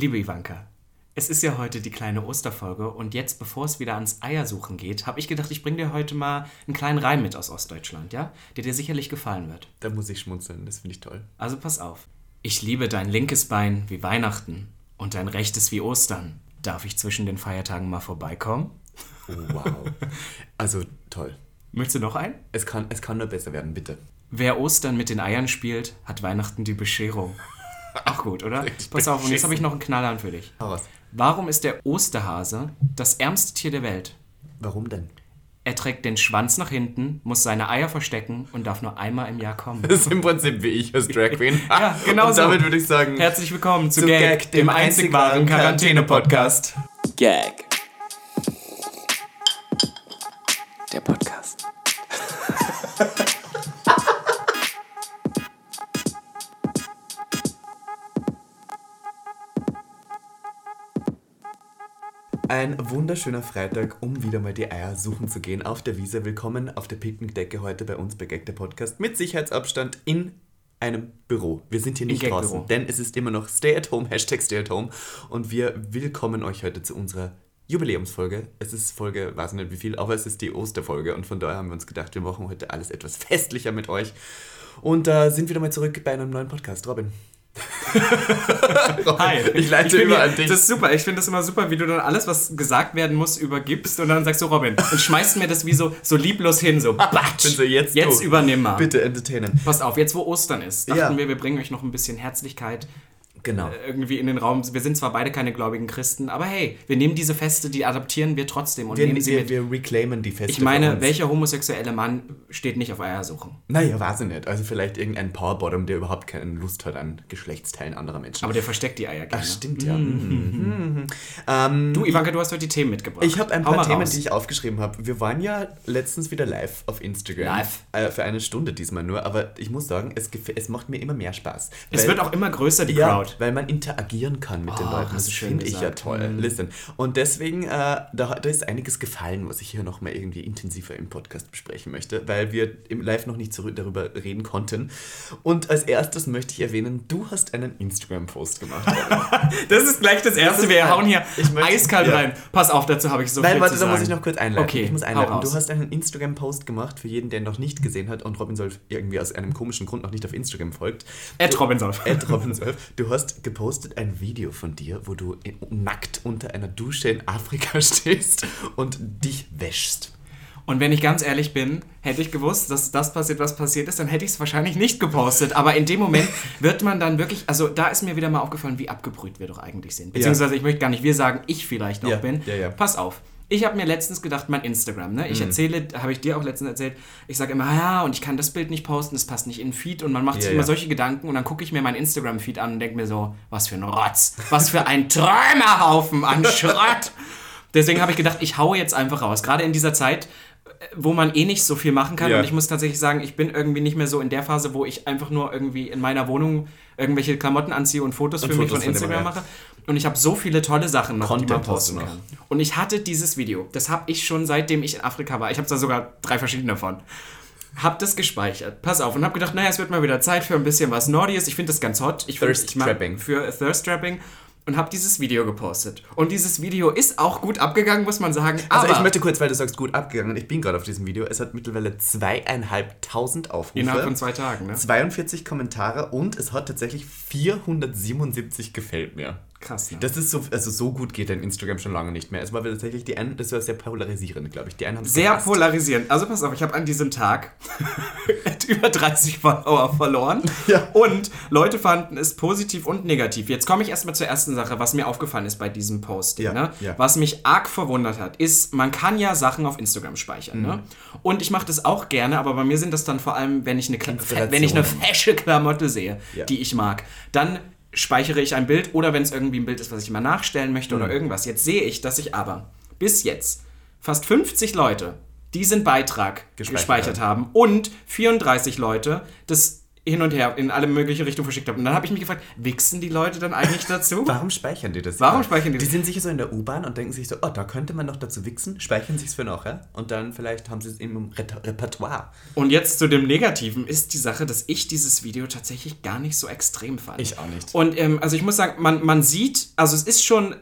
Liebe Ivanka, es ist ja heute die kleine Osterfolge und jetzt, bevor es wieder ans Eiersuchen geht, habe ich gedacht, ich bringe dir heute mal einen kleinen Reim mit aus Ostdeutschland, ja? Der dir sicherlich gefallen wird. Da muss ich schmunzeln, das finde ich toll. Also pass auf. Ich liebe dein linkes Bein wie Weihnachten und dein rechtes wie Ostern. Darf ich zwischen den Feiertagen mal vorbeikommen? Wow. Also toll. Möchtest du noch einen? Es kann, es kann nur besser werden, bitte. Wer Ostern mit den Eiern spielt, hat Weihnachten die Bescherung. Auch gut, oder? Pass auf, und jetzt habe ich noch einen Knallern für dich. Hau raus. Warum ist der Osterhase das ärmste Tier der Welt? Warum denn? Er trägt den Schwanz nach hinten, muss seine Eier verstecken und darf nur einmal im Jahr kommen. Das ist im Prinzip wie ich als Drag Queen. Ja, genau Und so. damit würde ich sagen, Herzlich willkommen zu, Zu Gag, Gag, dem dem einzig wahren Quarantäne-Podcast. Gag. Der Podcast. Ein wunderschöner Freitag, um wieder mal die Eier suchen zu gehen auf der Wiese. Willkommen auf der Picknickdecke heute bei uns bei Gag der Podcast mit Sicherheitsabstand in einem Büro. Wir sind hier nicht draußen, denn es ist immer noch Stay at Home, Hashtag Stay at Home und wir willkommen euch heute zu unserer Jubiläumsfolge. Es ist Folge, weiß nicht wie viel, aber es ist die Osterfolge und von daher haben wir uns gedacht, wir machen heute alles etwas festlicher mit euch und da sind wir wieder mal zurück bei einem neuen Podcast. Robin. Hi. Ich leite bin über an dich. Das ist super. Ich finde das immer super, wie du dann alles, was gesagt werden muss, übergibst und dann sagst du Robin und schmeißt mir das wie so, so lieblos hin, so batsch. so, jetzt jetzt du. übernimm mal. Bitte entertainen. Passt auf, jetzt wo Ostern ist, dachten Ja. wir, wir bringen euch noch ein bisschen Herzlichkeit Genau. irgendwie in den Raum. Wir sind zwar beide keine gläubigen Christen, aber hey, wir nehmen diese Feste, die adaptieren wir trotzdem und Wir, nehmen sie wir, mit. wir reclaimen die Feste. Ich meine, welcher homosexuelle Mann steht nicht auf Eiersuchen? Naja, weiß ich nicht. Also vielleicht irgendein Powerbottom, der überhaupt keine Lust hat an Geschlechtsteilen anderer Menschen. Aber der versteckt die Eier gerne. Ach, stimmt ja. Mhm. Ähm, Du, Ivanka, du hast heute die Themen mitgebracht. ich habe ein paar Themen, raus. die ich aufgeschrieben habe. Wir waren ja letztens wieder live auf Instagram. Live. Äh, für eine Stunde diesmal nur. Aber ich muss sagen, es, es macht mir immer mehr Spaß. Es wird auch immer größer, die Ja, Crowd. Weil man interagieren kann mit den Oh, Leuten. hast Das finde ich ja toll. Mhm. Listen. Und deswegen, äh, da, da ist einiges gefallen, was ich hier nochmal irgendwie intensiver im Podcast besprechen möchte, weil wir im Live noch nicht darüber reden konnten. Und als erstes möchte ich erwähnen, du hast einen Instagram-Post gemacht. Robin. Das ist gleich das Erste. ist Wir hauen hier ich möchte- eiskalt ja. rein. Pass auf, dazu habe ich so Nein, viel warte, zu da sagen. muss ich noch kurz einleiten. Okay, ich muss einleiten. Du hast einen Instagram-Post gemacht für jeden, der ihn noch nicht gesehen hat und Robin Solf irgendwie aus einem komischen Grund noch nicht auf Instagram folgt. Ed Robinsolf. Ed Robin Solf, du hast gepostet ein Video von dir, wo du nackt unter einer Dusche in Afrika stehst und dich wäschst. Und wenn ich ganz ehrlich bin, hätte ich gewusst, dass das passiert, was passiert ist, dann hätte ich es wahrscheinlich nicht gepostet. Aber in dem Moment wird man dann wirklich, also da ist mir wieder mal aufgefallen, wie abgebrüht wir doch eigentlich sind. Beziehungsweise ich möchte gar nicht wir sagen, ich vielleicht noch Ja, bin. ja, ja. Pass auf. Ich habe mir letztens gedacht, mein Instagram, ne? Mhm. Ich erzähle, habe ich dir auch letztens erzählt, ich sage immer, ja, und ich kann das Bild nicht posten, das passt nicht in den Feed und man macht sich Ja, immer ja. solche Gedanken und dann gucke ich mir mein Instagram-Feed an und denke mir so, was für ein Rotz, was für ein Träumerhaufen an Schrott. Deswegen habe ich gedacht, ich haue jetzt einfach raus. Gerade in dieser Zeit, wo man eh nicht so viel machen kann. Ja. Und ich muss tatsächlich sagen, ich bin irgendwie nicht mehr so in der Phase, wo ich einfach nur irgendwie in meiner Wohnung irgendwelche Klamotten anziehe und Fotos Und für mich Fotos von von Instagram mache. Und ich habe so viele tolle Sachen noch, die man Content hast du posten kann. Und ich hatte dieses Video, das habe ich schon seitdem ich in Afrika war. Ich habe da sogar drei verschiedene davon. Hab das gespeichert. Pass auf und hab gedacht, naja, es wird mal wieder Zeit für ein bisschen was Nordiges. Ich finde das ganz hot. Ich find- Thirst Trapping. Für Thirst Trapping. Und habe dieses Video gepostet. Und dieses Video ist auch gut abgegangen, muss man sagen. Also aber ich möchte kurz, weil du sagst, gut abgegangen. Ich bin gerade auf diesem Video. Es hat mittlerweile zweieinhalbtausend Aufrufe. innerhalb von zwei Tagen, ne? 42 Kommentare und es hat tatsächlich 477 gefällt mir. Krass, ne? Das ist so, also so gut geht dein Instagram schon lange nicht mehr. Es war tatsächlich die einen, das war sehr polarisierend, glaube ich. Die einen haben Sehr gehasst. polarisierend. Also pass auf, ich habe an diesem Tag über 30 Follower verloren. Ja. Und Leute fanden es positiv und negativ. Jetzt komme ich erstmal zur ersten Sache, was mir aufgefallen ist bei diesem Posting. Ja, Ne? ja. Was mich arg verwundert hat, ist, man kann ja Sachen auf Instagram speichern. Ne? Und ich mache das auch gerne, aber bei mir sind das dann vor allem, wenn ich eine, wenn ich eine fesche Klamotte sehe, die ich mag, dann speichere ich ein Bild oder wenn es irgendwie ein Bild ist, was ich immer nachstellen möchte Mhm. oder irgendwas. Jetzt sehe ich, dass ich aber bis jetzt fast 50 Leute diesen Beitrag Gespeichert gespeichert, haben und 34 Leute das hin und her in alle mögliche Richtungen verschickt habe. Und dann habe ich mich gefragt, wichsen die Leute dann eigentlich dazu? Warum speichern die das? Warum speichern die die das? sind sicher so in der U-Bahn und denken sich so, oh, da könnte man noch dazu wichsen, speichern sich es für nachher und dann vielleicht haben sie es im Repertoire. Und jetzt zu dem Negativen ist die Sache, dass ich dieses Video tatsächlich gar nicht so extrem fand. Ich auch nicht. Und ähm, also ich muss sagen, man, man sieht, also es ist schon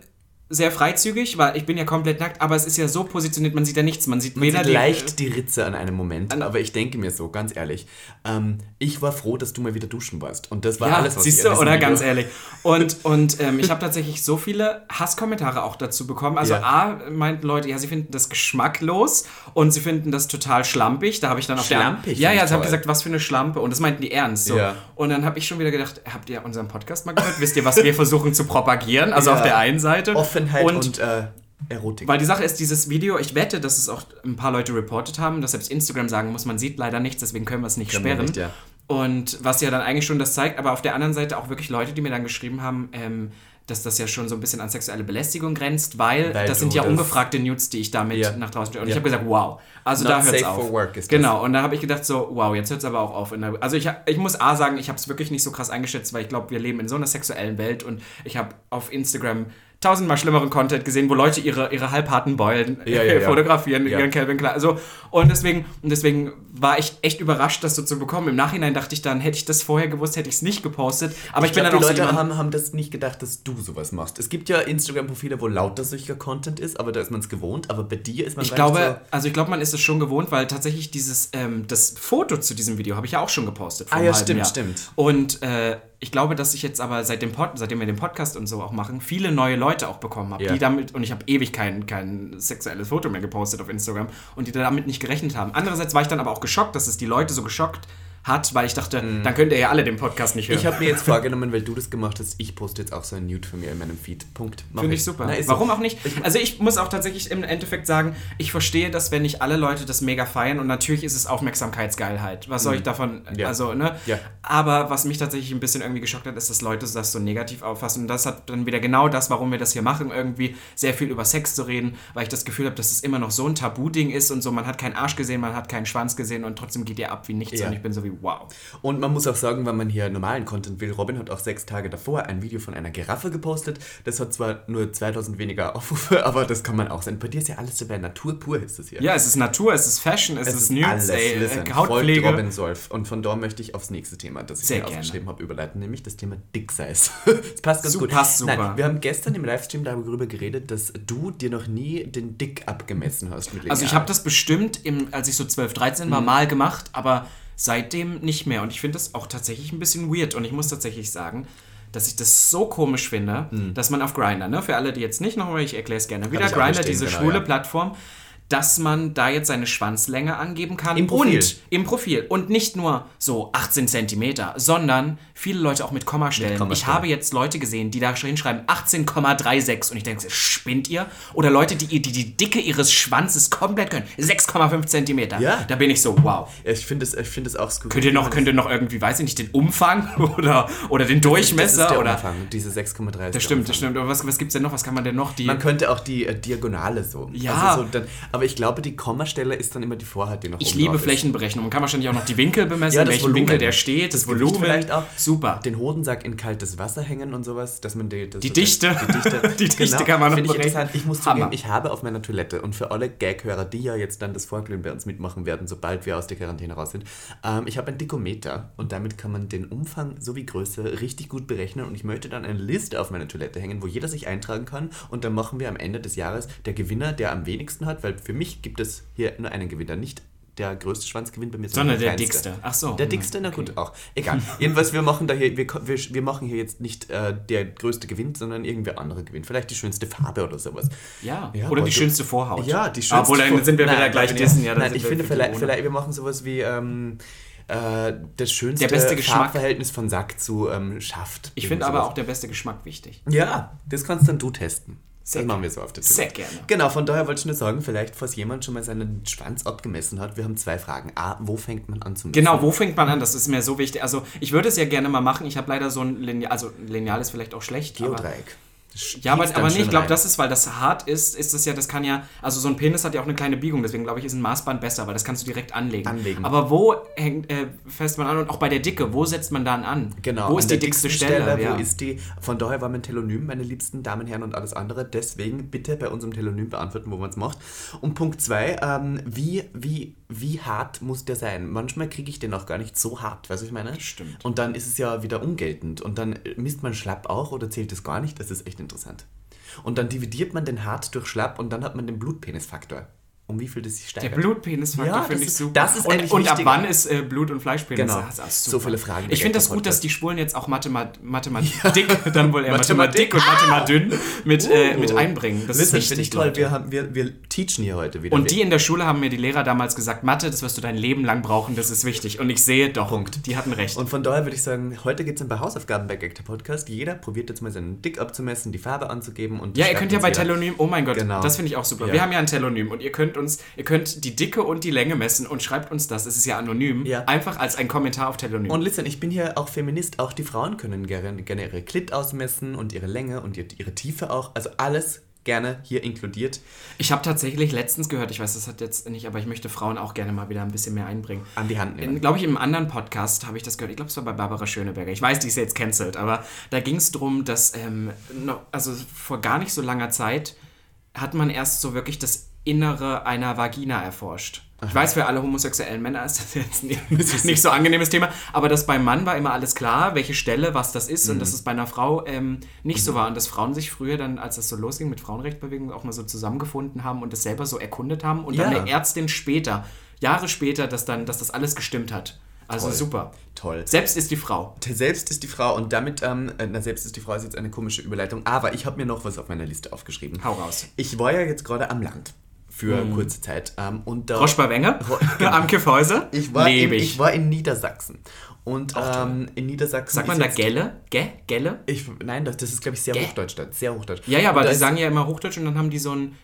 sehr freizügig, weil ich bin ja komplett nackt, aber es ist ja so positioniert, man sieht ja nichts. Man sieht Man weder sieht die- leicht die Ritze an einem Moment, aber ich denke mir so, ganz ehrlich, ähm, ich war froh, dass du mal wieder duschen warst. Und das war Ja, alles, was siehst ich du, an oder Video- ganz ehrlich. Und, und ähm, ich habe tatsächlich so viele Hasskommentare auch dazu bekommen. Also Ja. A, meinten Leute, ja, sie finden das geschmacklos und sie finden das total schlampig. Da habe ich dann auf Schlampig der... Ja, ja, ich sie haben gesagt, was für eine Schlampe. Und das meinten die ernst. So. Ja. Und dann habe ich schon wieder gedacht, habt ihr unseren Podcast mal gehört? Wisst ihr, was wir versuchen zu propagieren? Also auf der einen Seite. Offenheit und, äh, Erotik. Weil die Sache ist, dieses Video, ich wette, dass es auch ein paar Leute reportet haben, dass selbst Instagram sagen muss, man sieht leider nichts, deswegen können wir es nicht Können sperren. nicht, ja. Und was ja dann eigentlich schon das zeigt, aber auf der anderen Seite auch wirklich Leute, die mir dann geschrieben haben, ähm, dass das ja schon so ein bisschen an sexuelle Belästigung grenzt, weil, Weil das sind ja das- ungefragte Nudes, die ich damit Ja. nach draußen stelle. Und Ja. ich habe gesagt, wow. Also Not da hört's safe auf. for work ist das. genau. Und da habe ich gedacht so, wow, jetzt hört es aber auch auf. Also ich, ich muss A sagen, ich habe es wirklich nicht so krass eingeschätzt, weil ich glaube, wir leben in so einer sexuellen Welt und ich habe auf Instagram tausendmal schlimmeren Content gesehen, wo Leute ihre, ihre halbharten Beulen Ja, ja, ja. fotografieren ihren Calvin Klein. Also, und deswegen, und deswegen war ich echt überrascht, das so zu bekommen. Im Nachhinein dachte ich dann, hätte ich das vorher gewusst, hätte ich es nicht gepostet. Aber ich, bin glaub, dann die auch Leute so jemand, haben, haben das nicht gedacht, dass du sowas machst. Es gibt ja Instagram-Profile, wo lauter solcher Content ist, aber da ist man es gewohnt. Aber bei dir ist man Ich glaube, also ich glaube, man ist es schon gewohnt, weil tatsächlich dieses, ähm, das Foto zu diesem Video habe ich ja auch schon gepostet. Ah ja, stimmt, Jahr. stimmt. Und äh, ich glaube, dass ich jetzt aber seit dem Pod, seitdem wir den Podcast und so auch machen, viele neue Leute auch bekommen habe, Ja. die damit, und ich habe ewig kein, kein sexuelles Foto mehr gepostet auf Instagram und die damit nicht gerechnet haben. Andererseits war ich dann aber auch geschockt, dass es die Leute so geschockt hat, weil ich dachte, dann könnt ihr ja alle den Podcast nicht hören. Ich habe mir jetzt vorgenommen, weil du das gemacht hast, ich poste jetzt auch so ein Nude von mir in meinem Feed. Punkt. Finde ich super. Na, ist so. Warum auch nicht? Also ich muss auch tatsächlich im Endeffekt sagen, ich verstehe das, wenn nicht alle Leute das mega feiern und natürlich ist es Aufmerksamkeitsgeilheit. Was soll ich davon, Mhm. Ja. also, ne? Ja. Aber was mich tatsächlich ein bisschen irgendwie geschockt hat, ist, dass Leute das so negativ auffassen und das hat dann wieder genau das, warum wir das hier machen, irgendwie sehr viel über Sex zu reden, weil ich das Gefühl habe, dass es immer noch so ein Tabu-Ding ist und so, man hat keinen Arsch gesehen, man hat keinen Schwanz gesehen und trotzdem geht ihr ab wie nichts Ja. und ich bin so wie, wow. Und man muss auch sagen, wenn man hier normalen Content will, Robin hat auch sechs Tage davor ein Video von einer Giraffe gepostet. Das hat zwar nur 2000 weniger Aufrufe, aber das kann man auch sein. Bei dir ist ja alles dabei Natur pur, ist es hier. Ja, es ist Natur, es ist Fashion, es, ist Nudes, alles. ey, Listen, äh, folgt Hautpflege. Robin Solf. Und von da möchte ich aufs nächste Thema, das ich Sehr mir aufgeschrieben habe, überleiten, nämlich das Thema Dick Size. das passt ganz Su- gut. passt super. Nein, wir haben gestern im Livestream darüber geredet, dass du dir noch nie den Dick abgemessen hast Also ich habe das bestimmt, im, als ich so 12, 13 Mhm. war, mal gemacht, aber seitdem nicht mehr. Und ich finde das auch tatsächlich ein bisschen weird. Und ich muss tatsächlich sagen, dass ich das so komisch finde, dass man auf Grindr, ne, für alle, die jetzt nicht nochmal, ich erkläre es gerne wieder, verstehen, diese genau, schwule ja. Plattform, dass man da jetzt seine Schwanzlänge angeben kann. Im Profil. Und im Profil. Und nicht nur so 18 Zentimeter, sondern viele Leute auch mit Kommastellen. Ich Kommastellen. habe jetzt Leute gesehen, die da hinschreiben 18,36 und ich denke, spinnt ihr? Oder Leute, die, die die Dicke ihres Schwanzes komplett können. 6,5 Zentimeter. Ja. Da bin ich so, wow. Ich finde es find auch skurril. Könnt ihr noch, könnt ihr noch irgendwie, weiß ich nicht, den Umfang oder, oder den das Durchmesser? ist der oder Umfang, diese 6,3 das stimmt, das stimmt. Aber was, was gibt es denn noch? Was kann man denn noch? Die, Man könnte auch die äh, Diagonale so. Ja. Also so dann, aber ich glaube, die Kommastelle ist dann immer die Vorhaut, die noch ich liebe. Flächenberechnung. Man kann wahrscheinlich auch noch die Winkel bemessen, Ja, in das welchem Volumen. Winkel der steht, das, Das Volumen. vielleicht auch. Super. Den Hodensack in kaltes Wasser hängen und sowas, dass man die... Das Die Dichte. Die Dichte, Genau. Die Dichte kann man noch ich berechnen. interessant. Ich muss Hammer. zugeben, ich habe auf meiner Toilette und für alle Gag-Hörer, die ja jetzt dann das Vorglühen bei uns mitmachen werden, sobald wir aus der Quarantäne raus sind, ähm, ich habe ein Dikometer und damit kann man den Umfang sowie Größe richtig gut berechnen und ich möchte dann eine Liste auf meiner Toilette hängen, wo jeder sich eintragen kann und dann machen wir am Ende des Jahres der Gewinner, der am wenigsten hat, weil für mich gibt es hier nur einen Gewinner, nicht der größte Schwanz gewinnt bei mir, Sondern der kleinste. dickste. Ach so. Der dickste, na gut, auch. Egal. Jedenfalls, wir machen da hier, wir, wir, wir machen hier jetzt nicht äh, der größte gewinnt, sondern irgendwer andere gewinnt. Vielleicht die schönste Farbe oder sowas. Ja. Ja, oder die schönste Vorhaut. Ja, die schönste Obwohl, dann sind wir wieder Nein, gleich nein, dissen. Ja, Nein, ich finde, vielleicht, vielleicht, wir machen sowas wie ähm, äh, das schönste Der beste Geschmack. Farbverhältnis von Sack zu ähm, Schaft. Ich finde aber auch der beste Geschmack wichtig. Ja, das kannst dann du testen. Sehr das machen gerne. wir so auf der Sehr gerne. Genau, von daher wollte ich nur sagen, vielleicht, falls jemand schon mal seinen Schwanz abgemessen hat, wir haben zwei Fragen. A, wo fängt man an zu messen? Genau, wo fängt man an? Das ist mir so wichtig. Also, ich würde es ja gerne mal machen. Ich habe leider so ein Lineal, also Lineal ist vielleicht auch schlecht. aber- Geodreieck. Ja, aber, aber nicht, schön ich glaube, das ist, weil das hart ist, ist das ja, das kann ja, also so ein Penis hat ja auch eine kleine Biegung, deswegen glaube ich, ist ein Maßband besser, weil das kannst du direkt anlegen. Anlegen. Aber wo hängt, äh, fässt man an und auch bei der Dicke, wo setzt man dann an? Genau. Wo ist die dickste Stelle? Wo ja. ist die? Von daher war mein Telonym, meine liebsten Damen, Herren und alles andere. Deswegen bitte bei unserem Telonym beantworten, wo man es macht. Und Punkt 2, ähm, wie, wie, wie hart muss der sein? Manchmal kriege ich den auch gar nicht so hart, weißt du, was ich meine? Stimmt. Und dann ist es ja wieder ungeltend. Und dann misst man Schlapp auch oder zählt es gar nicht? Das ist echt interessant. Und dann dividiert man den hart durch Schlapp und dann hat man den Blutpenisfaktor. Um wie viel das sich der steigert. Blutpenisfaktor Ja, finde ich super. das ist und, und ab wann ist äh, Blut- und Fleischpenis? Genau. Das ist So viele Fragen, Ich finde das gut, dass die Spulen jetzt auch Mathematik, Mathematik dann wohl eher Mathematik. Mathematik und Mathemadünn mit, äh, mit einbringen. Das Listen, ist ich toll. Wir, haben, wir, wir teachen hier heute wieder. Und die in der Schule haben mir die Lehrer damals gesagt, Mathe, das wirst du dein Leben lang brauchen, das ist wichtig. Und ich sehe doch, Punkt. die hatten recht. Und von daher würde ich sagen, heute geht es paar Hausaufgaben bei Gag der Podcast. Jeder probiert jetzt mal seinen Dick abzumessen, die Farbe anzugeben und ja, ihr könnt ja bei. Telonym, oh mein Gott, Genau. das finde ich auch super. Ja. Wir haben ja ein Telonym und ihr könnt uns, ihr könnt die Dicke und die Länge messen und schreibt uns das, es ist ja anonym, Ja. einfach als ein Kommentar auf Telonym. Und listen, ich bin hier auch Feminist. Auch die Frauen können gerne, gerne ihre Klit ausmessen und ihre Länge und ihre, ihre Tiefe auch. Also alles gerne hier inkludiert. ich habe tatsächlich letztens gehört, ich weiß, das hat jetzt nicht, aber ich möchte Frauen auch gerne mal wieder ein bisschen mehr einbringen. An die Hand nehmen. Glaube ich, im anderen Podcast habe ich das gehört. Ich glaube, es war bei Barbara Schöneberger. Ich weiß, die ist jetzt cancelled, aber da ging es darum, dass, ähm, noch, also vor gar nicht so langer Zeit hat man erst so wirklich das Innere einer Vagina erforscht. Ich weiß, für alle homosexuellen Männer ist das jetzt nicht, nicht so angenehmes Thema, aber das beim Mann war immer alles klar, welche Stelle, was das ist und dass es bei einer Frau ähm, nicht so war und dass Frauen sich früher dann, als das so losging mit Frauenrechtbewegung, auch mal so zusammengefunden haben und das selber so erkundet haben und dann Ja. eine Ärztin später, Jahre später, dass dann, dass das alles gestimmt hat. Also Toll. super. Toll. Selbst ist die Frau. Selbst ist die Frau und damit, ähm, äh, na, selbst ist die Frau ist jetzt eine komische Überleitung, aber ich habe mir noch was auf meiner Liste aufgeschrieben. Hau raus. Ich war ja jetzt gerade am Land für kurze Zeit ähm, und da... Roche bei Wenge, am Kiffhäuser, Ich war, in, ich war in Niedersachsen. Und ähm, in Niedersachsen. Sagt man da Gelle? Ge? Gelle? Ich, nein, das, das ist, glaube ich, sehr Gä? Hochdeutsch. Sehr Hochdeutsch. Ja, ja, aber die sagen ja immer Hochdeutsch und dann haben die so ein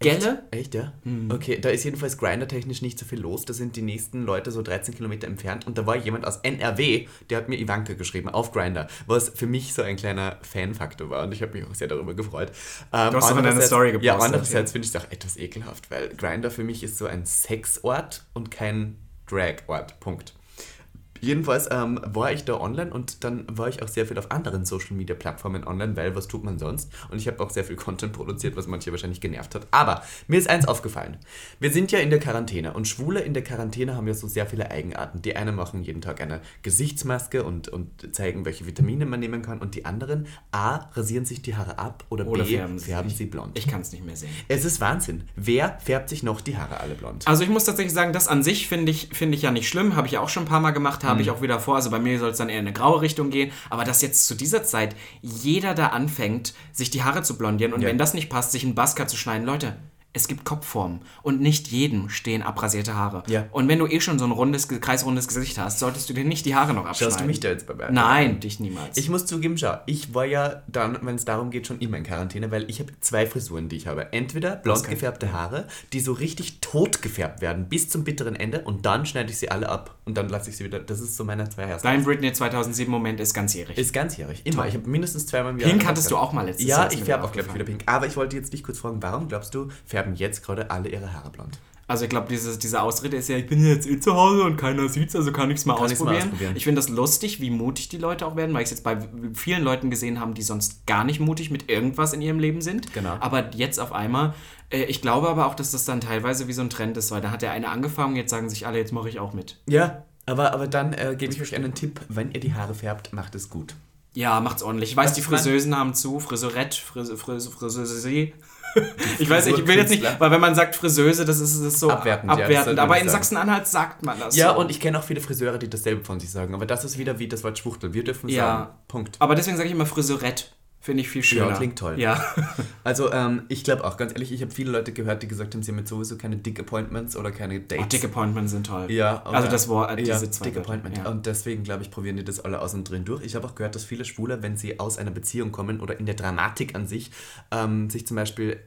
Gelle. Echt, ja? Hm. Okay, da ist jedenfalls Grinder-technisch nicht so viel los. Da sind die nächsten Leute so 13 Kilometer entfernt. Und da war jemand aus NRW, der hat mir Ivanka geschrieben auf Grinder, was für mich so ein kleiner Fan-Faktor war. Und ich habe mich auch sehr darüber gefreut. Ähm, Du hast doch in deine andererseits- Story gepostet, Ja, andererseits ja. finde ich es auch etwas ekelhaft, weil Grinder für mich ist so ein Sexort und kein Drag-Ort. Punkt. Jedenfalls ähm, war ich da online und dann war ich auch sehr viel auf anderen Social Media Plattformen online, weil was tut man sonst? Und ich habe auch sehr viel Content produziert, was manche wahrscheinlich genervt hat. Aber mir ist eins aufgefallen. Wir sind ja in der Quarantäne und Schwule in der Quarantäne haben ja so sehr viele Eigenarten. Die einen machen jeden Tag eine Gesichtsmaske und, und zeigen, welche Vitamine man nehmen kann. Und die anderen A, rasieren sich die Haare ab oder, Oder B, färben färben, sie blond. Ich kann es nicht mehr sehen. es ist Wahnsinn. Wer färbt sich noch die Haare alle blond? Also ich muss tatsächlich sagen, das an sich finde ich, finde ich ja nicht schlimm. Habe ich ja auch schon ein paar Mal gemacht, habe ich auch wieder vor. Also bei mir soll es dann eher in eine graue Richtung gehen. Aber dass jetzt zu dieser Zeit jeder da anfängt, sich die Haare zu blondieren und Ja. wenn das nicht passt, sich einen Buzzcut zu schneiden. Leute, es gibt Kopfformen und nicht jedem stehen abrasierte Haare. Ja. Und wenn du eh schon so ein rundes, kreisrundes Gesicht hast, solltest du dir nicht die Haare noch abschneiden. Schaust du mich da jetzt bei Nein, dich niemals. Ich muss zugeben, schau, ich war ja dann, wenn es darum geht, schon immer in Quarantäne, weil ich habe zwei Frisuren, die ich habe. Entweder blond gefärbte Haare, die so richtig tot gefärbt werden, bis zum bitteren Ende und dann schneide ich sie alle ab und dann lasse ich sie wieder. Das ist so meine zwei Hairstyles. Dein Britney 2007 Moment ist ganzjährig. Ist ganzjährig, immer. Ich habe mindestens zweimal im Jahr. Pink hattest du auch mal letztes Ja, Jahr, ist ich färbe auch, glaube ich, wieder pink. Aber ich wollte jetzt dich kurz fragen, warum glaubst du, färben jetzt gerade alle ihre Haare blond? Also ich glaube, diese, diese Ausrede ist ja, ich bin jetzt eh zu Hause und keiner sieht's, also kann ich es mal, Kann ich's mal ausprobieren. Ich finde das lustig, wie mutig die Leute auch werden, weil ich es jetzt bei vielen Leuten gesehen habe, die sonst gar nicht mutig mit irgendwas in ihrem Leben sind. Genau. Aber jetzt auf einmal, äh, ich glaube aber auch, dass das dann teilweise wie so ein Trend ist, weil da hat der eine angefangen, jetzt sagen sich alle, jetzt mache ich auch mit. Ja, aber, aber dann äh, gebe ich euch einen Tipp, wenn ihr die Haare färbt, macht es gut. Ja, macht's ordentlich. Ich weiß, Was die Friseusen haben zu, Friseurette, Frise, Frise, Friseuse. Ich weiß, ich will jetzt nicht, weil wenn man sagt Friseuse, das ist, das ist so Abwertend, ja, abwertend. man aber in. Sachsen-Anhalt sagt man das. Ja, so. und ich kenne auch viele Friseure, die dasselbe von sich sagen. Aber das ist wieder wie das Wort Schwuchtel. Wir dürfen Ja. sagen. Punkt. Aber deswegen sage ich immer Friseurette. Finde ich viel schöner. klingt toll. Ja. Also, ähm, ich glaube auch, ganz ehrlich, ich habe viele Leute gehört, die gesagt haben, sie haben jetzt sowieso keine Dick-Appointments oder keine Dates. Oh, Dick Appointments sind toll. Ja, Also das Wort, äh, ja, diese zwei Dick Wörter, Appointment. ja. Und deswegen, glaube ich, probieren die das alle aus und drin durch. Ich habe auch gehört, dass viele Schwule, wenn sie aus einer Beziehung kommen oder in der Dramatik an sich, ähm, sich zum Beispiel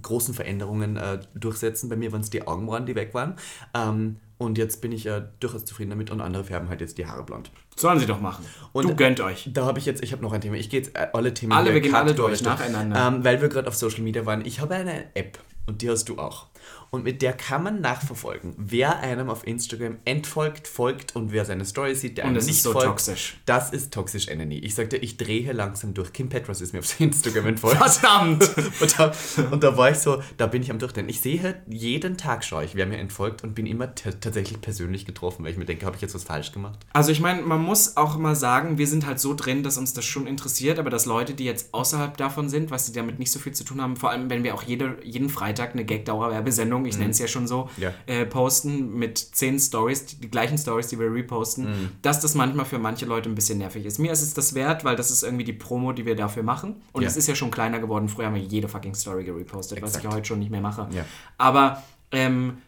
großen Veränderungen äh, durchsetzen. Bei mir waren es die Augenbrauen, die weg waren. Ähm, und jetzt bin ich äh, durchaus zufrieden damit und andere färben halt jetzt die Haare blond. Sollen sie doch machen. Und du gönnt euch. Da habe ich jetzt, ich habe noch ein Thema. Ich gehe jetzt äh, alle Themen Alle, wir gehen alle durch, durch. nacheinander. Ähm, weil wir gerade auf Social Media waren. Ich habe eine App und die hast du auch. Und mit der kann man nachverfolgen, wer einem auf Instagram entfolgt, folgt und wer seine Story sieht, der Und einem das ist nicht so folgt. toxisch. Das ist toxisch Enemy. Ich sagte, ich drehe langsam durch. Kim Petras ist mir auf Instagram entfolgt. Verdammt! Und da, und da war ich so, da bin ich am Durchdrehen. Ich sehe jeden Tag schaue ich, wer mir entfolgt und bin immer tatsächlich persönlich getroffen, weil ich mir denke, habe ich jetzt was falsch gemacht? Also ich meine, man muss auch mal sagen, wir sind halt so drin, dass uns das schon interessiert, aber dass Leute, die jetzt außerhalb davon sind, was sie damit nicht so viel zu tun haben, vor allem wenn wir auch jede, jeden Freitag eine Gag-Dauer-Werbesendung, ich nenne es ja schon so, Ja. äh, posten mit zehn Stories, die, die gleichen Stories, die wir reposten, dass das manchmal für manche Leute ein bisschen nervig ist. Mir ist es das wert, weil das ist irgendwie die Promo, die wir dafür machen. Und Ja. es ist ja schon kleiner geworden. Früher haben wir jede fucking Story gerepostet, was ich Exakt. ja heute schon nicht mehr mache. Ja. Aber ähm,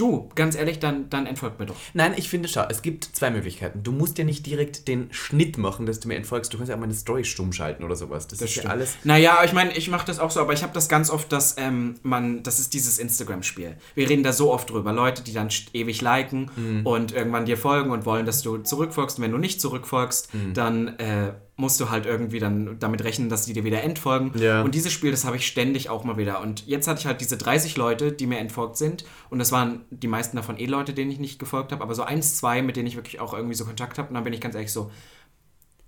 du, ganz ehrlich, dann, dann entfolgt mir doch. Nein, ich finde, schau, es gibt zwei Möglichkeiten. Du musst ja nicht direkt den Schnitt machen, dass du mir entfolgst. Du kannst ja auch meine Story stumm schalten oder sowas. Das, ist ja Stimmt. alles. Naja, ich meine, ich mache das auch so, aber ich habe das ganz oft, dass ähm, man, das ist dieses Instagram-Spiel. Wir reden da so oft drüber. Leute, die dann ewig liken Mhm. und irgendwann dir folgen und wollen, dass du zurückfolgst. Und wenn du nicht zurückfolgst, Mhm. dann äh, musst du halt irgendwie dann damit rechnen, dass die dir wieder entfolgen. Ja. Und dieses Spiel, das habe ich ständig auch mal wieder. Und jetzt hatte ich halt diese 30 Leute, die mir entfolgt sind. Und das waren die meisten davon eh Leute, denen ich nicht gefolgt habe, aber so eins, zwei, mit denen ich wirklich auch irgendwie so Kontakt habe. Und dann bin ich ganz ehrlich so,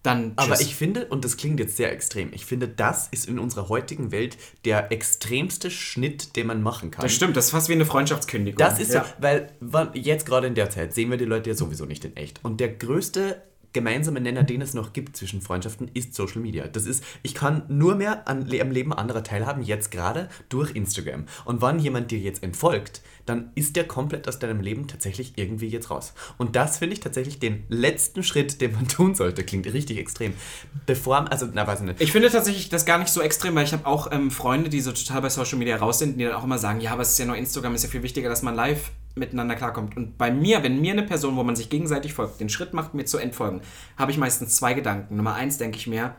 dann Aber tschüss. ich finde, und das klingt jetzt sehr extrem, ich finde, das ist in unserer heutigen Welt der extremste Schnitt, den man machen kann. Das stimmt, das ist fast wie eine Freundschaftskündigung. Das ist Ja. so, weil jetzt gerade in der Zeit sehen wir die Leute ja sowieso nicht in echt. Und der größte gemeinsame Nenner, den es noch gibt zwischen Freundschaften, ist Social Media. Das ist, ich kann nur mehr an, am Leben anderer teilhaben, jetzt gerade durch Instagram. Und wenn jemand dir jetzt entfolgt, dann ist der komplett aus deinem Leben tatsächlich irgendwie jetzt raus. Und das finde ich tatsächlich den letzten Schritt, den man tun sollte. Klingt richtig extrem. Bevor, also, na, weiß ich nicht. Ich finde tatsächlich das gar nicht so extrem, weil ich habe auch ähm, Freunde, die so total bei Social Media raus sind, die dann auch immer sagen, ja, aber es ist ja nur Instagram, ist ja viel wichtiger, dass man live miteinander klarkommt. Und bei mir, wenn mir eine Person, wo man sich gegenseitig folgt, den Schritt macht, mir zu entfolgen, habe ich meistens zwei Gedanken. Nummer eins denke ich mir,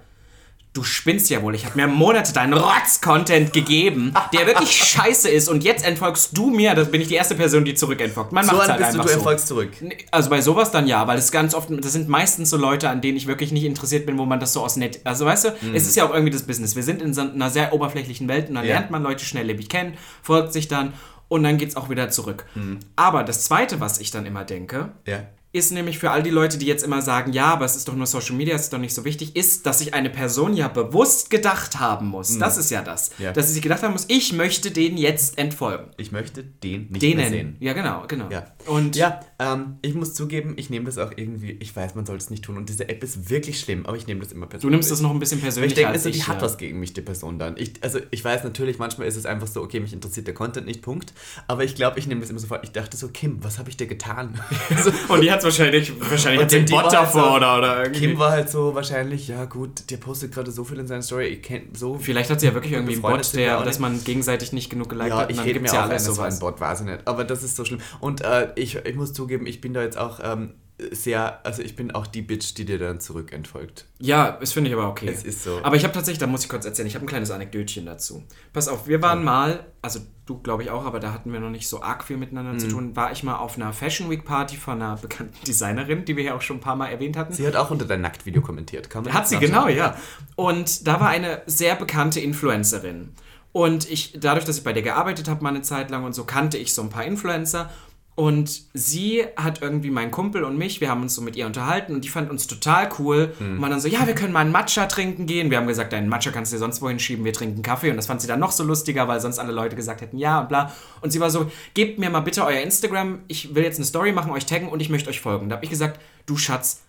du spinnst ja wohl, ich habe mir Monate deinen Rotz-Content gegeben, der wirklich scheiße ist und jetzt entfolgst du mir, das bin ich die erste Person, die zurück entfolgt. Man so macht's an halt bist du, einfach du so. erfolgst zurück. Nee, Also bei sowas dann ja, weil es ganz oft, das sind meistens so Leute, an denen ich wirklich nicht interessiert bin, wo man das so aus nett, also weißt du, es ist ja auch irgendwie das Business. Wir sind in so einer sehr oberflächlichen Welt und dann Mhm. Ja. lernt man Leute schnelllebig kennen, folgt sich dann und dann geht's auch wieder zurück. Mhm. Aber das Zweite, was ich dann immer denke, Ja. ist nämlich für all die Leute, die jetzt immer sagen, ja, aber es ist doch nur Social Media, es ist doch nicht so wichtig, ist, dass sich eine Person ja bewusst gedacht haben muss. Das ist ja das. Mhm. Ja. Dass sie sich gedacht haben muss, ich möchte den jetzt entfolgen. Ich möchte den nicht mehr Denen. sehen. Ja, genau, genau. Ja. Und Ja, ähm, ich muss zugeben, ich nehme das auch irgendwie, ich weiß, man soll es nicht tun und diese App ist wirklich schlimm, aber ich nehme das immer persönlich. du nimmst das noch ein bisschen Weil persönlicher ich denke, als also, ich. die hat ja. was gegen mich, die Person dann. Ich, also ich weiß natürlich, manchmal ist es einfach so, okay, mich interessiert der Content nicht, Punkt. Aber ich glaube, ich nehme das immer sofort. Ich dachte so, Kim, was habe ich dir getan? Und die hat wahrscheinlich, wahrscheinlich die war Bot halt davor so- oder, oder irgendwie. Kim war halt so wahrscheinlich, ja gut, der postet gerade so viel in seiner Story, ich kenne so Vielleicht hat sie ja wirklich irgendwie einen Bot, der, dass man gegenseitig nicht genug geliked Ja, hat. und ich rede mir ja auch alles ein, so ein sowas. Bot, weiß ich nicht. Aber das ist so schlimm. Und äh, ich, ich muss zugeben, ich bin da jetzt auch ähm, sehr, also ich bin auch die Bitch, die dir dann zurück entfolgt. Ja, das finde ich aber okay. Es ist so. Aber ich habe tatsächlich, da muss ich kurz erzählen, ich habe ein kleines Anekdötchen dazu. Pass auf, wir waren mal, also du glaube ich auch, aber da hatten wir noch nicht so arg viel miteinander Mhm. zu tun, war ich mal auf einer Fashion Week Party von einer bekannten Designerin, die wir ja auch schon ein paar Mal erwähnt hatten. Sie hat auch unter dein Nacktvideo kommentiert. Kann man Hat sie, genau, ja. Und da war eine sehr bekannte Influencerin. Und ich, dadurch, dass ich bei der gearbeitet habe, mal eine Zeit lang und so, kannte ich so ein paar Influencer. Und sie hat irgendwie meinen Kumpel und mich, wir haben uns so mit ihr unterhalten und die fand uns total cool. Und man dann so, ja, wir können mal einen Matcha trinken gehen. Wir haben gesagt, einen Matcha kannst du dir sonst wohin schieben, wir trinken Kaffee. Und das fand sie dann noch so lustiger, weil sonst alle Leute gesagt hätten, ja und bla. Und sie war so, gebt mir mal bitte euer Instagram, ich will jetzt eine Story machen, euch taggen und ich möchte euch folgen. Da habe ich gesagt, du Schatz,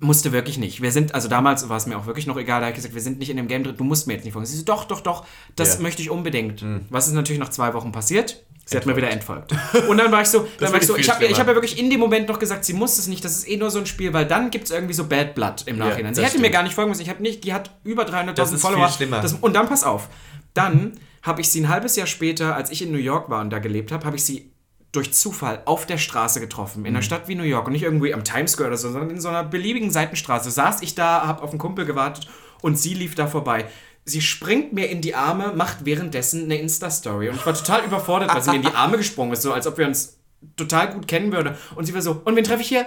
musste wirklich nicht. Wir sind, also damals war es mir auch wirklich noch egal, da habe ich gesagt, wir sind nicht in dem Game drin, du musst mir jetzt nicht folgen. Sie so, doch, doch, doch, das Ja. möchte ich unbedingt. Was ist natürlich nach zwei Wochen passiert? Sie hat mir wieder entfolgt. Und dann war ich so, dann war ich, so ich habe hab ja wirklich in dem Moment noch gesagt, sie muss es nicht, das ist eh nur so ein Spiel, weil dann gibt es irgendwie so Bad Blood im Nachhinein. sie das hätte mir stimmt. gar nicht folgen müssen. Ich habe nicht, die hat über 300.000 Das ist Follower. viel schlimmer. Das, und dann pass auf. Dann habe ich sie ein halbes Jahr später, als ich in New York war und da gelebt habe, habe ich sie durch Zufall auf der Straße getroffen, in einer Mhm. Stadt wie New York und nicht irgendwie am Times Square oder so, sondern in so einer beliebigen Seitenstraße. Saß ich da, habe auf einen Kumpel gewartet und sie lief da vorbei. Sie springt mir in die Arme, macht währenddessen eine Insta-Story. Und ich war total überfordert, weil sie mir in die Arme gesprungen ist, so als ob wir uns total gut kennen würde. Und sie war so, und wen treffe ich hier?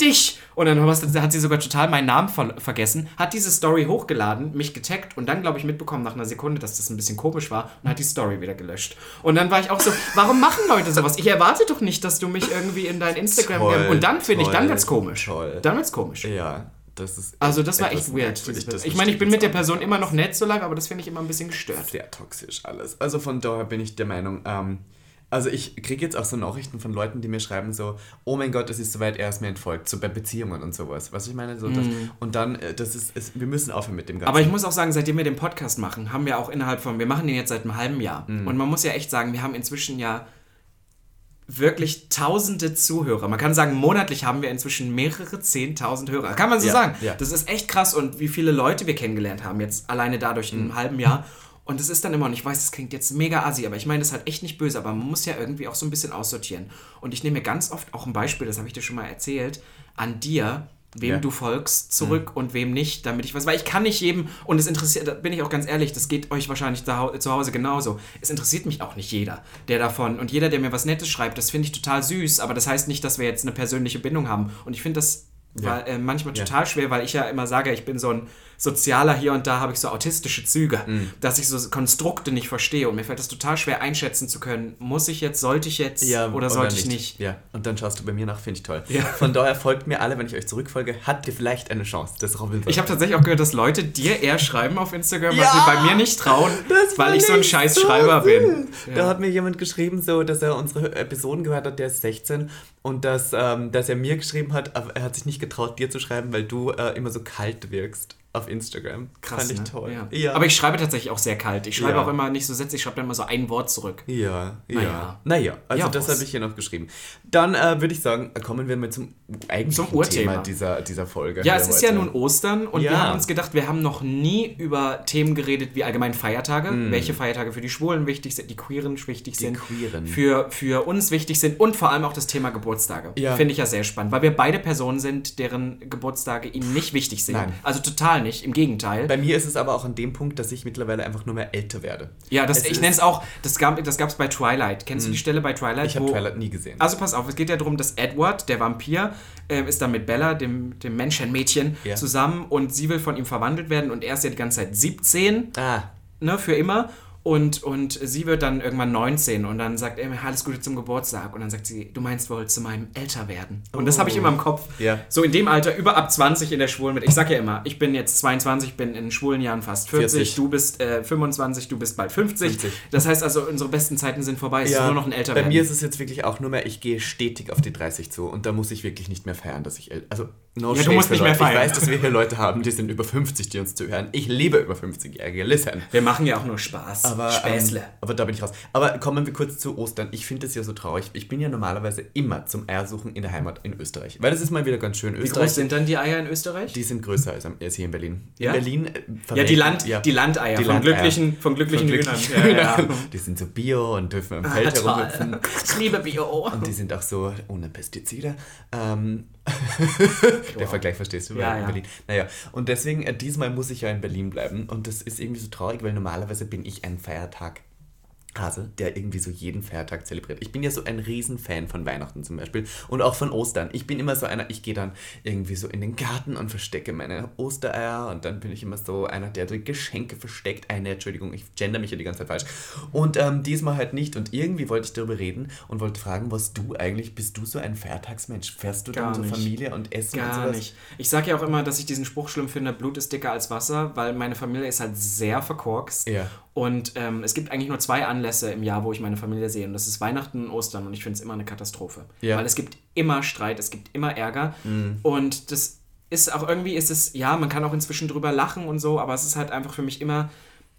dich! Und dann hat sie sogar total meinen Namen ver vergessen, hat diese Story hochgeladen, mich getaggt und dann, glaube ich, mitbekommen nach einer Sekunde, dass das ein bisschen komisch war und hat die Story wieder gelöscht. Und dann war ich auch so, warum machen Leute sowas? Ich erwarte doch nicht, dass du mich irgendwie in dein Instagram... Toll, und dann finde ich, dann wird's komisch. toll. Dann wird's komisch. Ja, das ist. Also das war echt weird. das Ich meine, ich bin mit der Person immer noch nett so lange, aber das finde ich immer ein bisschen gestört. Sehr toxisch alles. Also von daher bin ich der Meinung, ähm, also ich kriege jetzt auch so Nachrichten von Leuten, die mir schreiben so, oh mein Gott, es ist soweit, er ist mir entfolgt, so bei Beziehungen und sowas. Was ich meine, so das, und dann, äh, das ist, es, wir müssen aufhören mit dem Ganzen. Mhm. Aber ich muss auch sagen, seitdem wir den Podcast machen, haben wir auch innerhalb von, wir machen den jetzt seit einem halben Jahr. Mhm. Und man muss ja echt sagen, wir haben inzwischen ja wirklich tausende Zuhörer. Man kann sagen, monatlich haben wir inzwischen mehrere zehntausend Hörer. Kann man so Ja, sagen. ja. Das ist echt krass und wie viele Leute wir kennengelernt haben, jetzt alleine dadurch in Mhm. einem halben Jahr. Und es ist dann immer, und ich weiß, das klingt jetzt mega assi, aber ich meine das halt echt nicht böse, aber man muss ja irgendwie auch so ein bisschen aussortieren. Und ich nehme mir ganz oft auch ein Beispiel, das habe ich dir schon mal erzählt, an dir, wem Ja. du folgst, zurück und wem nicht, damit ich was, weil ich kann nicht jedem, und es interessiert, da bin ich auch ganz ehrlich, das geht euch wahrscheinlich zu Hau- zu Hause genauso. Es interessiert mich auch nicht jeder, der davon, und jeder, der mir was Nettes schreibt, das finde ich total süß, aber das heißt nicht, dass wir jetzt eine persönliche Bindung haben. Und ich finde das Ja. war, äh, manchmal total schwer, weil ich ja immer sage, ich bin so ein Sozialer hier und da habe ich so autistische Züge, Mhm. dass ich so Konstrukte nicht verstehe und mir fällt das total schwer einschätzen zu können, muss ich jetzt, sollte ich jetzt oder sollte ich nicht. Ja, und dann schaust du bei mir nach, finde ich toll. Ja. Von daher folgt mir alle, wenn ich euch zurückfolge, habt ihr vielleicht eine Chance. Das Robin Ich habe tatsächlich auch gehört, dass Leute dir eher schreiben auf Instagram, Ja! weil sie bei mir nicht trauen, weil ich so ein scheiß so Schreiber bin. Da hat mir jemand geschrieben, so, dass er unsere Episoden gehört hat, der ist 16 und dass, ähm, dass er mir geschrieben hat, aber er hat sich nicht getraut, dir zu schreiben, weil du äh, immer so kalt wirkst auf Instagram. Krass, Fand ich ne? toll. Ja. Aber ich schreibe tatsächlich auch sehr kalt. Ich schreibe Ja. auch immer nicht so Sätze, ich schreibe dann immer so ein Wort zurück. Ja, ja. Naja. Naja, also Ja, das habe ich hier noch geschrieben. Dann äh, würde ich sagen, kommen wir mal zum eigentlichen Zum Urthema. Thema dieser, dieser Folge. Ja, es ist ja heute. nun Ostern und wir Ja. haben uns gedacht, wir haben noch nie über Themen geredet wie allgemein Feiertage, welche Feiertage für die Schwulen wichtig sind, die Queeren wichtig sind, Queeren. Für, für uns wichtig sind und vor allem auch das Thema Geburtstage. Ja. Finde ich ja sehr spannend, weil wir beide Personen sind, deren Geburtstage ihnen nicht wichtig sind. Nein. Also total nicht, im Gegenteil. Bei mir ist es aber auch an dem Punkt, dass ich mittlerweile einfach nur mehr älter werde. Ja, das, Es ich nenne es auch, das gab es das gab's bei Twilight. Kennst du die Stelle bei Twilight? Ich habe Twilight nie gesehen. Also pass auf, es geht ja darum, dass Edward, der Vampir, ähm, ist dann mit Bella, dem, dem Menschenmädchen, Ja. zusammen und sie will von ihm verwandelt werden und er ist ja die ganze Zeit 17, ah, ne, für immer. Und, und sie wird dann irgendwann 19 und dann sagt er mir, alles Gute zum Geburtstag. Und dann sagt sie, du meinst wohl zu meinem Älterwerden. Und das habe ich immer im Kopf. Ja. So in dem Alter, über ab 20 in der Schwulen Ich sag ja immer, ich bin jetzt 22, bin in schwulen Jahren fast 40, 40. du bist äh, 25, du bist bald 50. 50. Das heißt also, unsere besten Zeiten sind vorbei, es ist nur noch ein bei Älterwerden. mir ist es jetzt wirklich auch nur mehr, ich gehe stetig auf die 30 zu und da muss ich wirklich nicht mehr feiern, dass ich älter. Also, no Ja, du musst nicht mehr feiern. Ich weiß, dass wir hier Leute haben, die sind über 50, die uns zuhören. Ich liebe über 50-Jährige, listen. Wir machen ja auch nur Spaß. Aber, Späßle. ähm, aber da bin ich raus. Aber kommen wir kurz zu Ostern. Ich finde es ja so traurig. Ich bin ja normalerweise immer zum Eiersuchen in der Heimat in Österreich. Weil das ist mal wieder ganz schön. Wie Österreich, groß sind dann die Eier in Österreich? die sind größer als, als hier in Berlin. Ja? In Berlin. äh, ja, die, Land, ja. die Landeier, Die von, Landeier. glücklichen, von glücklichen Von Hühnern. glücklichen Ja, ja. Hühnern. Die sind so bio und dürfen am Ah, Feld toll. herumhüpfen. Ich liebe Bio. Und die sind auch so ohne Pestizide. Ähm, der Vergleich verstehst du, Ja, in ja. Berlin. Naja, und deswegen, äh, diesmal muss ich ja in Berlin bleiben. Und das ist irgendwie so traurig, weil normalerweise bin ich ein Feiertag. Hase, der irgendwie so jeden Feiertag zelebriert. Ich bin ja so ein Riesenfan von Weihnachten zum Beispiel und auch von Ostern. Ich bin immer so einer, ich gehe dann irgendwie so in den Garten und verstecke meine Ostereier und dann bin ich immer so einer, der die Geschenke versteckt. Eine, Entschuldigung, ich gender mich ja die ganze Zeit falsch. Und ähm, diesmal halt nicht und irgendwie wollte ich darüber reden und wollte fragen, was du eigentlich, bist du so ein Feiertagsmensch? Fährst du Gar dann so nicht. Familie und Essen und Gar sowas? nicht. Ich sage ja auch immer, dass ich diesen Spruch schlimm finde, Blut ist dicker als Wasser, weil meine Familie ist halt sehr verkorkst. Ja. Und ähm, es gibt eigentlich nur zwei Anlässe im Jahr, wo ich meine Familie sehe. Und das ist Weihnachten und Ostern. Und ich finde es immer eine Katastrophe. Ja. Mhm. Weil es gibt immer Streit, es gibt immer Ärger. Und das ist auch irgendwie, ist es, ja, man kann auch inzwischen drüber lachen und so, aber es ist halt einfach für mich immer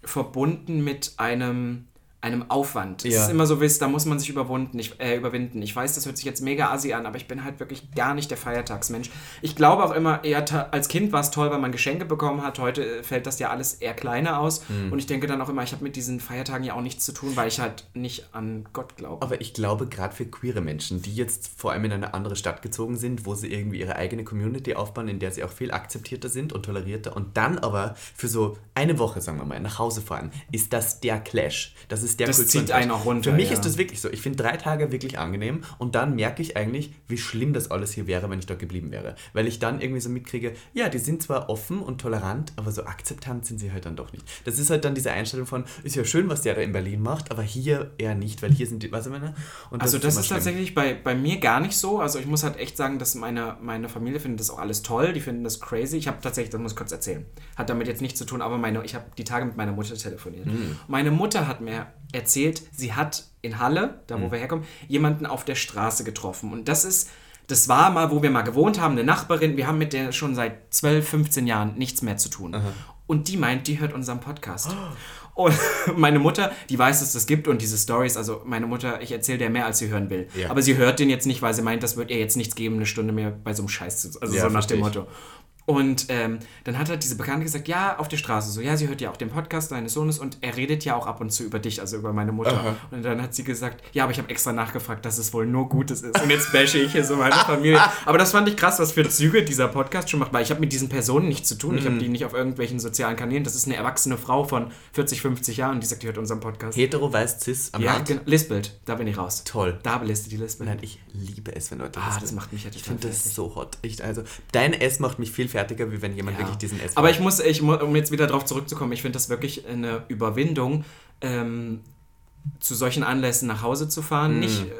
verbunden mit einem einem Aufwand. Es Ja. ist immer so, wisst, da muss man sich überwunden, ich, äh, überwinden. Ich weiß, das hört sich jetzt mega assi an, aber ich bin halt wirklich gar nicht der Feiertagsmensch. Ich glaube auch immer, eher als Kind war es toll, weil man Geschenke bekommen hat. Heute äh, fällt das ja alles eher kleiner aus. Hm. Und ich denke dann auch immer, ich habe mit diesen Feiertagen ja auch nichts zu tun, weil ich halt nicht an Gott glaube. Aber ich glaube, gerade für queere Menschen, die jetzt vor allem in eine andere Stadt gezogen sind, wo sie irgendwie ihre eigene Community aufbauen, in der sie auch viel akzeptierter sind und tolerierter und dann aber für so eine Woche, sagen wir mal, nach Hause fahren, ist das der Clash. Das ist ist der Das Kulturenclash. zieht einen auch runter, Für mich ja. ist das wirklich so. Ich finde drei Tage wirklich angenehm und dann merke ich eigentlich, wie schlimm das alles hier wäre, wenn ich dort geblieben wäre. Weil ich dann irgendwie so mitkriege, ja, die sind zwar offen und tolerant, aber so akzeptant sind sie halt dann doch nicht. Das ist halt dann diese Einstellung von, ist ja schön, was der da in Berlin macht, aber hier eher nicht, weil hier sind die, was ich meine? Und Also das immer ist schlimm. tatsächlich bei, bei mir gar nicht so. Also ich muss halt echt sagen, dass meine, meine Familie findet das auch alles toll. Die finden das crazy. Ich habe tatsächlich, das muss ich kurz erzählen, hat damit jetzt nichts zu tun, aber meine, ich habe die Tage mit meiner Mutter telefoniert. Mhm. Meine Mutter hat mir erzählt, sie hat in Halle, da Mhm. wo wir herkommen, jemanden auf der Straße getroffen. Und das ist, das war mal, wo wir mal gewohnt haben, eine Nachbarin. Wir haben mit der schon seit 12, 15 Jahren nichts mehr zu tun. Und die meint, die hört unseren Podcast. Und meine Mutter, die weiß, dass das gibt und diese Stories, also meine Mutter, ich erzähle der mehr, als sie hören will. Ja. Aber sie hört den jetzt nicht, weil sie meint, das wird ihr jetzt nichts geben, eine Stunde mehr bei so einem Scheiß zu. Also Ja, so nach dem ich. Und ähm, dann hat halt diese Bekannte gesagt, ja, auf der Straße so, ja, sie hört ja auch den Podcast deines Sohnes und er redet ja auch ab und zu über dich, also über meine Mutter. Und dann hat sie gesagt, ja, aber ich habe extra nachgefragt, dass es wohl nur Gutes ist. Und jetzt bashe ich hier so meine Familie. Aber das fand ich krass, was für Züge dieser Podcast schon macht, weil ich habe mit diesen Personen nichts zu tun. Ich Mhm. habe die nicht auf irgendwelchen sozialen Kanälen. Das ist eine erwachsene Frau von 40, 50 Jahren, die sagt, die hört unseren Podcast. Hetero, weiß, cis, am Ja, genau. Lispelt, da bin ich raus. Toll. Da belistet die Lispelt. Nein, ich liebe es, wenn Leute Ah, das das macht mich ja Ich total finde das so hot. Ich, also, dein S macht mich viel fertiger, wie wenn jemand Ja. wirklich diesen S Aber ich muss, ich, um jetzt wieder darauf zurückzukommen, ich finde das wirklich eine Überwindung, ähm, zu solchen Anlässen nach Hause zu fahren. Nicht, äh,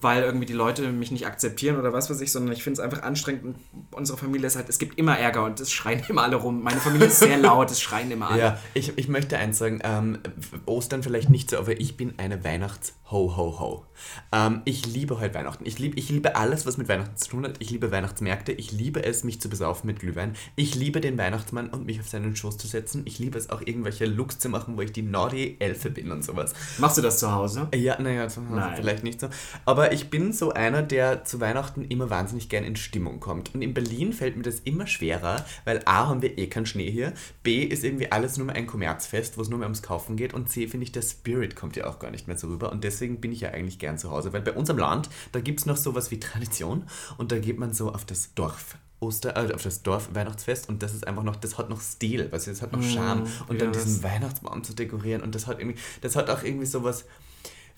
weil irgendwie die Leute mich nicht akzeptieren oder was weiß ich, sondern ich finde es einfach anstrengend. Und unsere Familie ist halt, es gibt immer Ärger und es schreien immer alle rum. Meine Familie ist sehr laut, es schreien immer alle. Ja, ich, ich möchte eins sagen, ähm, Ostern vielleicht nicht so, aber ich bin eine Weihnachts-Ho-Ho-Ho. Ähm, ich liebe halt Weihnachten. Ich, lieb, ich liebe alles, was mit Weihnachten zu tun hat. Ich liebe Weihnachtsmärkte. Ich liebe es, mich zu besaufen mit Glühwein. Ich liebe den Weihnachtsmann und mich auf seinen Schoß zu setzen. Ich liebe es auch, irgendwelche Looks zu machen, wo ich die Naughty-Elfe bin und sowas. Machst du das zu Hause? Ja, naja, zu Hause Nein. vielleicht nicht so. Aber ich bin so einer, der zu Weihnachten immer wahnsinnig gern in Stimmung kommt. Und in Berlin fällt mir das immer schwerer, weil A, haben wir eh keinen Schnee hier, B, ist irgendwie alles nur mehr ein Kommerzfest, wo es nur mehr ums Kaufen geht und C, finde ich, der Spirit kommt ja auch gar nicht mehr so rüber. Und deswegen bin ich ja eigentlich gern zu Hause, weil bei uns am Land, da gibt es noch sowas wie Tradition und da geht man so auf das Dorf. Oster, äh, auf das Dorf Weihnachtsfest und das ist einfach noch, das hat noch Stil, weißt du, das hat noch Charme und dann diesen Weihnachtsbaum zu dekorieren und das hat irgendwie, das hat auch irgendwie sowas,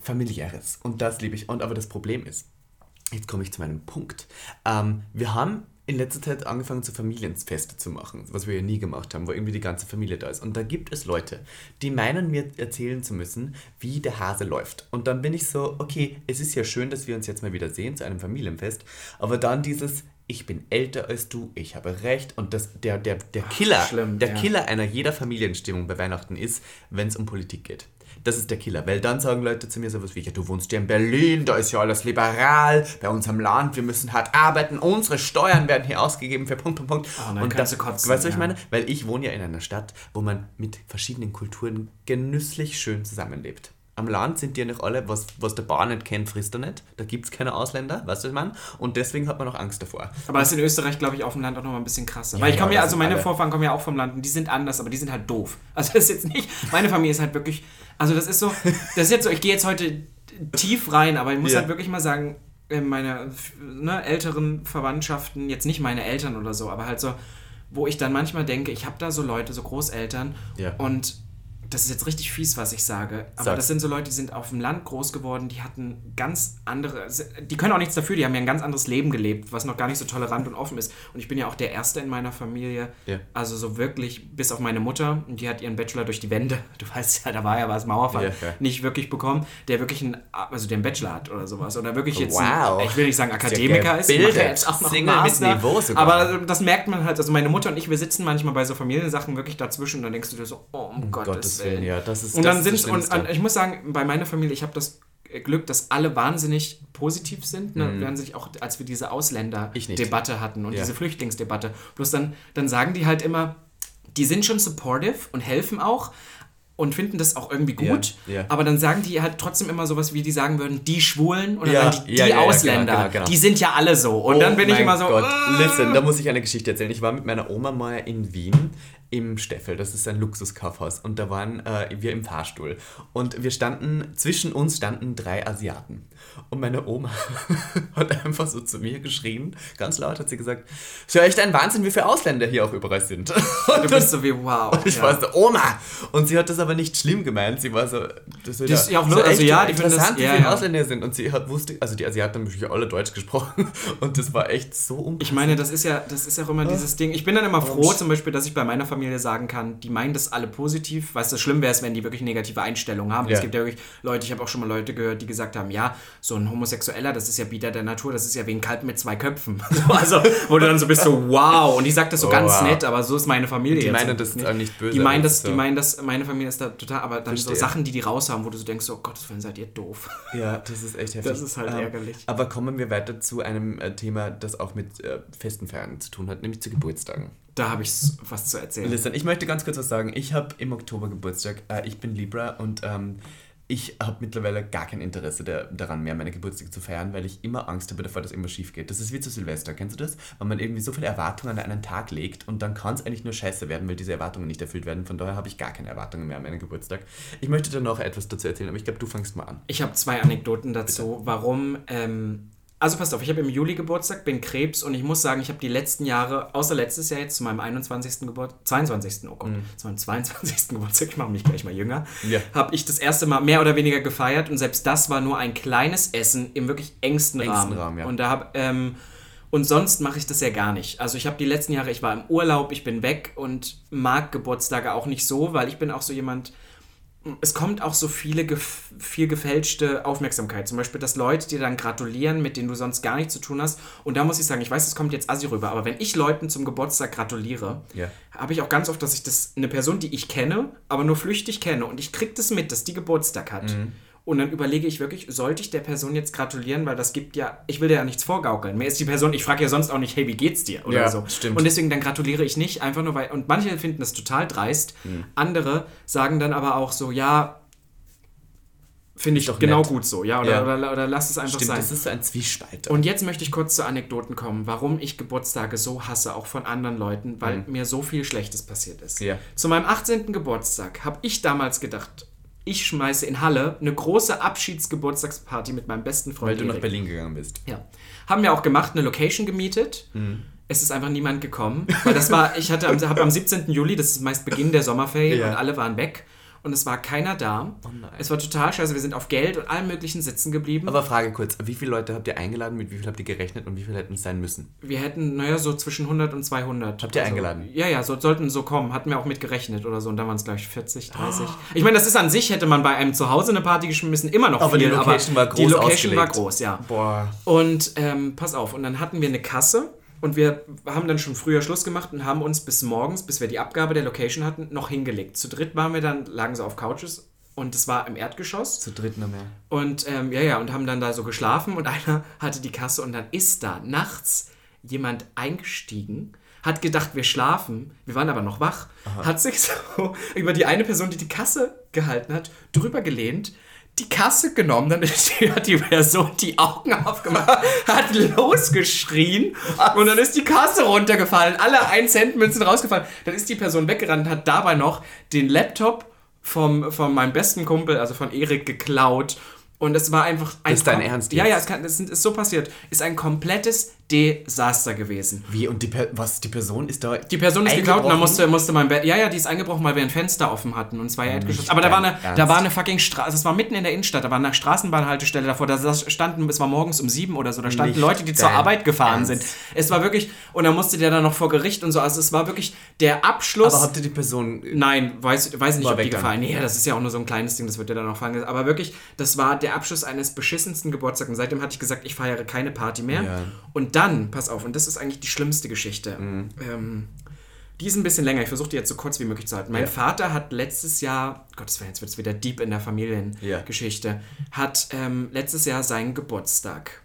familiäres. Und das liebe ich. Und aber das Problem ist, jetzt komme ich zu meinem Punkt. Ähm, wir haben in letzter Zeit angefangen, so Familienfeste zu machen, was wir ja nie gemacht haben, wo irgendwie die ganze Familie da ist. Und da gibt es Leute, die meinen mir erzählen zu müssen, wie der Hase läuft. Und dann bin ich so, okay, es ist ja schön, dass wir uns jetzt mal wieder sehen zu einem Familienfest, aber dann dieses, ich bin älter als du, ich habe recht. Und das, der, der, der Killer, schlimm, der ja. Killer einer jeder Familienstimmung bei Weihnachten ist, wenn es um Politik geht. Das ist der Killer, weil dann sagen Leute zu mir sowas wie, ja, du wohnst ja in Berlin, da ist ja alles liberal, bei uns am Land, wir müssen hart arbeiten, unsere Steuern werden hier ausgegeben für Punkt, Punkt, Punkt. Dann kannst du kotzen, Weißt du, was ich meine? Weil ich wohne ja in einer Stadt, wo man mit verschiedenen Kulturen genüsslich schön zusammenlebt. Am Land sind die ja nicht alle, was, was der Bauer nicht kennt, frisst er nicht. Da gibt es keine Ausländer, weißt du, was ich meine? Und deswegen hat man auch Angst davor. Aber das ist in Österreich, glaube ich, auf dem Land auch noch mal ein bisschen krasser. Ja, Weil ich komme ja, ja, also meine alle- Vorfahren kommen ja auch vom Land und die sind anders, aber die sind halt doof. Also das ist jetzt nicht, meine Familie ist halt wirklich, also das ist so, das ist jetzt so, ich gehe jetzt heute tief rein, aber ich muss Ja. halt wirklich mal sagen, meine ne, älteren Verwandtschaften, jetzt nicht meine Eltern oder so, aber halt so, wo ich dann manchmal denke, ich habe da so Leute, so Großeltern Ja. und das ist jetzt richtig fies, was ich sage, aber Sag. das sind so Leute, die sind auf dem Land groß geworden, die hatten ganz andere, die können auch nichts dafür, die haben ja ein ganz anderes Leben gelebt, was noch gar nicht so tolerant und offen ist. Und ich bin ja auch der Erste in meiner Familie, Ja. also so wirklich, bis auf meine Mutter, und die hat ihren Bachelor durch die Wände, du weißt ja, da war ja was Mauerfall, Ja, ja. nicht wirklich bekommen, der wirklich einen, also den Bachelor hat oder sowas, oder wirklich jetzt, Wow. ein, ich will nicht sagen Akademiker ist, macht jetzt auch noch Single einen mit Master, Niveau sogar. aber das merkt man halt, also meine Mutter und ich, wir sitzen manchmal bei so Familiensachen wirklich dazwischen und dann denkst du dir so, oh, um Gottes, Gottes Willen. Ja, das ist- und das dann sind und, und ich muss sagen, bei meiner Familie, ich habe das Glück, dass alle wahnsinnig positiv sind. Ne? Haben sich auch, als wir diese Mhm. Ausländer-Debatte hatten und Ja. diese Flüchtlingsdebatte, bloß dann, dann sagen die halt immer, die sind schon supportive und helfen auch und finden das auch irgendwie gut, Ja, ja. aber dann sagen die halt trotzdem immer sowas, wie die sagen würden, die Schwulen oder Ja, die, die Ausländer, genau, genau, genau. die sind ja alle so. Und Oh dann bin ich immer so, Gott. "Ah." Listen, da muss ich eine Geschichte erzählen. Ich war mit meiner Oma mal in Wien im Steffel. Das ist ein Luxuskaufhaus. Und da waren äh, wir im Fahrstuhl. Und wir standen, zwischen uns standen drei Asiaten. Und meine Oma hat einfach so zu mir geschrien, ganz laut hat sie gesagt, ist ja echt ein Wahnsinn, wie viele Ausländer hier auch überall sind. Und Du bist so wie, wow. und ich ja. war so, Oma! Und sie hat das aber nicht schlimm gemeint. Sie war so, das ist ja auch nur- also ja, die finden das- interessant, wie viele ja. Ausländer sind. Und sie hat, wusste, also die Asiaten haben natürlich alle Deutsch gesprochen. Und das war echt so unpassend. Ich meine, das ist ja, das ist ja auch immer dieses Ding. Ich bin dann immer froh, zum Beispiel, dass ich bei meiner Familie sagen kann, die meinen das alle positiv. Weißt du, schlimm wäre es, wenn die wirklich negative Einstellungen haben. Ja. Es gibt ja wirklich Leute, ich habe auch schon mal Leute gehört, die gesagt haben, ja, so ein Homosexueller, das ist ja Bieter der Natur, das ist ja wie ein Kalb mit zwei Köpfen. So, also, wo du dann so bist, so wow. Und ich sag das so Oh, ganz wow. nett, aber so ist meine Familie Die jetzt meinen das auch nicht böse, Die meinen das, so. die meinen das, meine Familie ist da total, aber dann so Verstehe. Sachen, die die raushaben, wo du so denkst, oh Gottes Willen, seid ihr doof. Ja, das ist echt heftig. Das ist halt ärgerlich. Aber kommen wir weiter zu einem äh, Thema, das auch mit äh, festen Feiern zu tun hat, nämlich zu Geburtstagen. Da habe ich was zu erzählen. Listen, ich möchte ganz kurz was sagen. Ich habe im Oktober Geburtstag. Äh, ich bin Libra und ähm, ich habe mittlerweile gar kein Interesse der, daran mehr, meine Geburtstage zu feiern, weil ich immer Angst habe davor, dass irgendwas schief geht. Das ist wie zu Silvester, kennst du das? Wenn man irgendwie so viele Erwartungen an einen Tag legt und dann kann es eigentlich nur scheiße werden, weil diese Erwartungen nicht erfüllt werden. Von daher habe ich gar keine Erwartungen mehr an meinen Geburtstag. Ich möchte dir noch etwas dazu erzählen, aber ich glaube, du fängst mal an. Ich habe zwei Anekdoten dazu, warum. Ähm, also passt auf, ich habe im Juli Geburtstag, bin Krebs und ich muss sagen, ich habe die letzten Jahre, außer letztes Jahr jetzt zu meinem 21. Geburtstag, 22. Oh Gott, zu meinem 22. Geburtstag, ich mache mich gleich mal jünger, Ja. habe ich das erste Mal mehr oder weniger gefeiert und selbst das war nur ein kleines Essen im wirklich engsten, Engsten Rahmen. Rahmen, ja. Und da habe ähm, und sonst mache ich das ja gar nicht. Also ich habe die letzten Jahre, ich war im Urlaub, ich bin weg und mag Geburtstage auch nicht so, weil ich bin auch so jemand, es kommt auch so viele gef viel gefälschte Aufmerksamkeit. Zum Beispiel, dass Leute dir dann gratulieren, mit denen du sonst gar nichts zu tun hast. Und da muss ich sagen, ich weiß, es kommt jetzt assi rüber, aber wenn ich Leuten zum Geburtstag gratuliere, Ja. habe ich auch ganz oft, dass ich das eine Person, die ich kenne, aber nur flüchtig kenne und ich kriege das mit, dass die Geburtstag hat. Mhm. Und dann überlege ich wirklich, sollte ich der Person jetzt gratulieren, weil das gibt ja, ich will dir ja nichts vorgaukeln. Mir ist die Person, ich frage ja sonst auch nicht, hey, wie geht's dir? Oder Ja, so. stimmt. Und deswegen dann gratuliere ich nicht, einfach nur weil, und manche finden das total dreist. Mhm. Andere sagen dann aber auch so, ja, finde ich doch genau nett. gut so, ja, oder, Ja. Oder, oder lass es einfach Stimmt, sein. das ist ein Zwiespalt. Und jetzt möchte ich kurz zu Anekdoten kommen, warum ich Geburtstage so hasse, auch von anderen Leuten, weil mir so viel Schlechtes passiert ist. Mhm. Ja. Zu meinem 18. Geburtstag habe ich damals gedacht, ich schmeiße in Halle eine große Abschiedsgeburtstagsparty mit meinem besten Freund. weil du nach Erik. Berlin gegangen bist. Ja. Haben wir auch gemacht, eine Location gemietet. Mhm. Es ist einfach niemand gekommen. Weil das war, ich hatte am, hab am 17. Juli, das ist meist Beginn der Sommerferien, Ja. und alle waren weg. Und es war keiner da. Es war total scheiße. Wir sind auf Geld und allem möglichen sitzen geblieben. Aber Frage kurz, wie viele Leute habt ihr eingeladen, mit wie viel habt ihr gerechnet und wie viel hätten es sein müssen? wir hätten, naja, so zwischen 100 und 200. Habt ihr eingeladen? Ja, ja, so, sollten so kommen. Hatten wir auch mit gerechnet oder so. Und dann waren es, glaube ich, 40, 30. Ich meine, das ist an sich, hätte man bei einem Zuhause eine Party geschmissen, immer noch Aber die viel. Location war Die groß Location war ausgelegt. groß, ja. Boah. Und ähm, pass auf, und dann hatten wir eine Kasse und wir haben dann schon früher Schluss gemacht und haben uns bis morgens, bis wir die Abgabe der Location hatten, noch hingelegt. Zu dritt waren wir dann, lagen so auf Couches und es war im Erdgeschoss. Zu dritt noch mehr. Und ähm, ja, ja, und haben dann da so geschlafen und einer hatte die Kasse und dann ist da nachts jemand eingestiegen, hat gedacht, wir schlafen, wir waren aber noch wach, hat sich so über die eine Person, die die Kasse gehalten hat, drüber gelehnt, die Kasse genommen, dann ist die, hat die Person die Augen aufgemacht, hat losgeschrien und dann ist die Kasse runtergefallen, alle 1 Cent Münzen rausgefallen. Dann ist die Person weggerannt und hat dabei noch den Laptop vom, von meinem besten Kumpel, also von Erik, geklaut. Und es war einfach ein. ist dein Ernst Ja, jetzt? ja, es kann, das ist so passiert. Ist ein komplettes Desaster gewesen. Wie? Und die per was? Die Person ist da. Die Person ist geklaut und dann eingebrochen? musste, musste mein Bett. Ja, ja, die ist eingebrochen, weil wir ein Fenster offen hatten und zwei Erdgeschoss. Aber da war, eine, da war eine fucking Straße. Es war mitten in der Innenstadt. Da war eine Straßenbahnhaltestelle davor. Da standen, es war morgens um sieben oder so. Da standen Nicht Leute, die zur Arbeit gefahren Ernst. sind. Es war wirklich. Und dann musste der dann noch vor Gericht und so. Also es war wirklich der Abschluss. Aber habt ihr die Person. Nein, weiß, weiß nicht, ob die gefallen. Nee, das ist ja auch nur so ein kleines Ding, das wird ja dann noch fallen. Aber wirklich, das war der Abschluss eines beschissensten Geburtstags. Und seitdem hatte ich gesagt, ich feiere keine Party mehr. Ja. Und dann, pass auf, und das ist eigentlich die schlimmste Geschichte. Mhm. Ähm, die ist ein bisschen länger. Ich versuche die jetzt so kurz wie möglich zu halten. Mein Ja. Vater hat letztes Jahr, Gottes Willen, jetzt wird es wieder deep in der Familiengeschichte, hat ähm, letztes Jahr seinen Geburtstag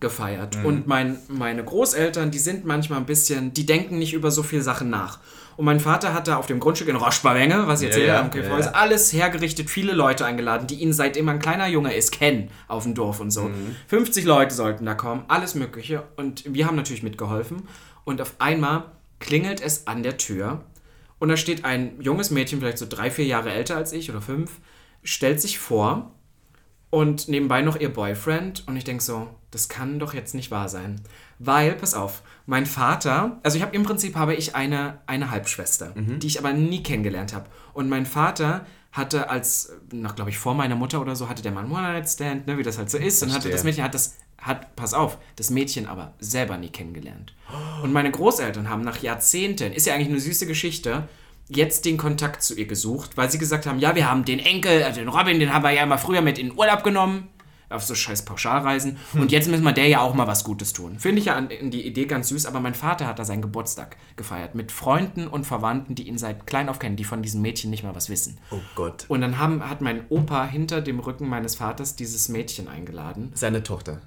gefeiert. Mhm. Und mein, meine Großeltern, die sind manchmal ein bisschen, die denken nicht über so viele Sachen nach. Und mein Vater hat da auf dem Grundstück in Roschbarwenge, was ich Ja, erzähle, ja, am ja, Käferhaus, ja. alles hergerichtet, viele Leute eingeladen, die ihn seitdem ein kleiner Junge ist, kennen auf dem Dorf und so. Mhm. 50 Leute sollten da kommen, alles Mögliche. Und wir haben natürlich mitgeholfen. Und auf einmal klingelt es an der Tür. Und da steht ein junges Mädchen, vielleicht so drei, vier Jahre älter als ich oder fünf, stellt sich vor und nebenbei noch ihr Boyfriend. Und ich denke so, das kann doch jetzt nicht wahr sein. Weil, pass auf, mein Vater, also ich habe im Prinzip habe ich eine, eine Halbschwester, die ich aber nie kennengelernt habe. Und mein Vater hatte als, noch glaube ich vor meiner Mutter oder so, hatte der mal einen One-Night-Stand, ne, wie das halt so ist. Und hatte das Mädchen hat das, hat, pass auf, das Mädchen aber selber nie kennengelernt. Und meine Großeltern haben nach Jahrzehnten, ist ja eigentlich eine süße Geschichte, jetzt den Kontakt zu ihr gesucht, weil sie gesagt haben, ja, wir haben den Enkel, also den Robin, den haben wir ja mal früher mit in den Urlaub genommen, auf so scheiß Pauschalreisen. Und jetzt müssen wir der ja auch mal was Gutes tun. Finde ich ja an, die Idee ganz süß, aber mein Vater hat da seinen Geburtstag gefeiert mit Freunden und Verwandten, die ihn seit klein auf kennen, die von diesem Mädchen nicht mal was wissen. Oh Gott. Und dann haben, hat mein Opa hinter dem Rücken meines Vaters dieses Mädchen eingeladen. Seine Tochter.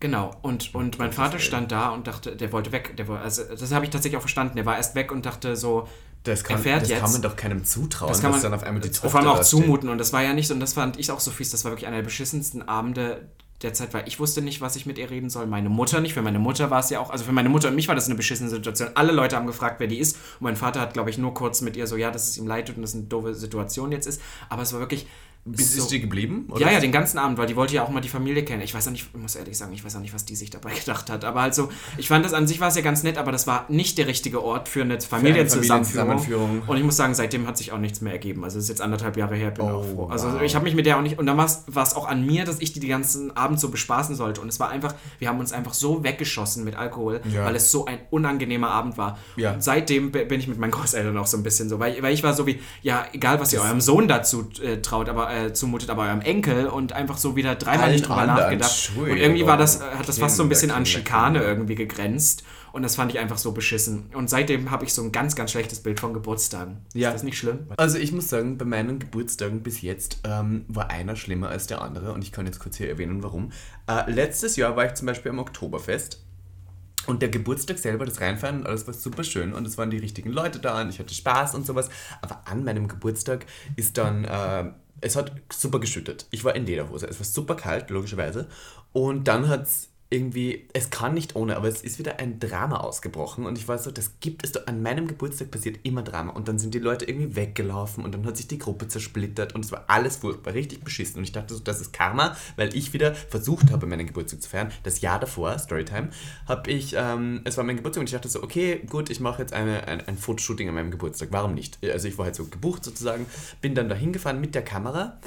Genau, und, und mein Vater stand da und dachte, der wollte weg. Der wollte, also das habe ich tatsächlich auch verstanden. Der war erst weg und dachte so, Das kann, er fährt das jetzt. kann man doch keinem zutrauen, das kann man dass dann auf einmal die Tochter vor allem auch steht. zumuten. Und das war ja nicht so, und das fand ich auch so fies. Das war wirklich einer der beschissensten Abende der Zeit, weil ich wusste nicht, was ich mit ihr reden soll. Meine Mutter nicht. Für meine Mutter war es ja auch, also für meine Mutter und mich war das eine beschissene Situation. Alle Leute haben gefragt, wer die ist. Und mein Vater hat, glaube ich, nur kurz mit ihr so, ja, dass es ihm leid tut und das eine doofe Situation jetzt ist. Aber es war wirklich. Bis so, ist die geblieben? oder? ja, ja, den ganzen Abend, weil die wollte ja auch mal die Familie kennen. Ich weiß auch nicht, ich muss ehrlich sagen, ich weiß auch nicht, was die sich dabei gedacht hat. Aber also, ich fand das an sich war es ja ganz nett, aber das war nicht der richtige Ort für eine Familienzusammenführung. Und ich muss sagen, seitdem hat sich auch nichts mehr ergeben. Also es ist jetzt anderthalb Jahre her, bin Oh, auch froh. Also wow. ich habe mich mit der auch nicht. Und dann war es- auch an mir, dass ich die den ganzen Abend so bespaßen sollte. Und es war einfach, wir haben uns einfach so weggeschossen mit Alkohol, Ja. weil es so ein unangenehmer Abend war. Ja. Und seitdem bin ich mit meinen Großeltern auch so ein bisschen so, weil, weil ich war so wie, ja, egal was ihr eurem Sohn dazu äh, traut, aber äh, zumutet, aber eurem Enkel und einfach so wieder dreimal Allen nicht drüber nachgedacht. Und irgendwie war das, äh, hat das fast so ein bisschen an Schikane irgendwie gegrenzt. Und das fand ich einfach so beschissen. Und seitdem habe ich so ein ganz, ganz schlechtes Bild von Geburtstagen. Ja. Ist das nicht schlimm? Also ich muss sagen, bei meinen Geburtstagen bis jetzt ähm, war einer schlimmer als der andere und ich kann jetzt kurz hier erwähnen, warum. Äh, letztes Jahr war ich zum Beispiel am Oktoberfest und der Geburtstag selber, das Reinfeiern und alles war super schön und es waren die richtigen Leute da und ich hatte Spaß und sowas. Aber an meinem Geburtstag ist dann, äh, es hat super geschüttet. Ich war in Lederhose, es war super kalt, logischerweise. Und dann hat es irgendwie, es kann nicht ohne, aber es ist wieder ein Drama ausgebrochen und ich war so, das gibt es doch, an meinem Geburtstag passiert immer Drama und dann sind die Leute irgendwie weggelaufen und dann hat sich die Gruppe zersplittert und es war alles furchtbar, richtig beschissen und ich dachte so, das ist Karma, weil ich wieder versucht habe, meinen Geburtstag zu feiern. Das Jahr davor, Storytime, habe ich, ähm, es war mein Geburtstag und ich dachte so, okay, gut, ich mache jetzt eine, ein, ein Fotoshooting an meinem Geburtstag, warum nicht? Also ich war halt so gebucht sozusagen, bin dann da hingefahren mit der Kamera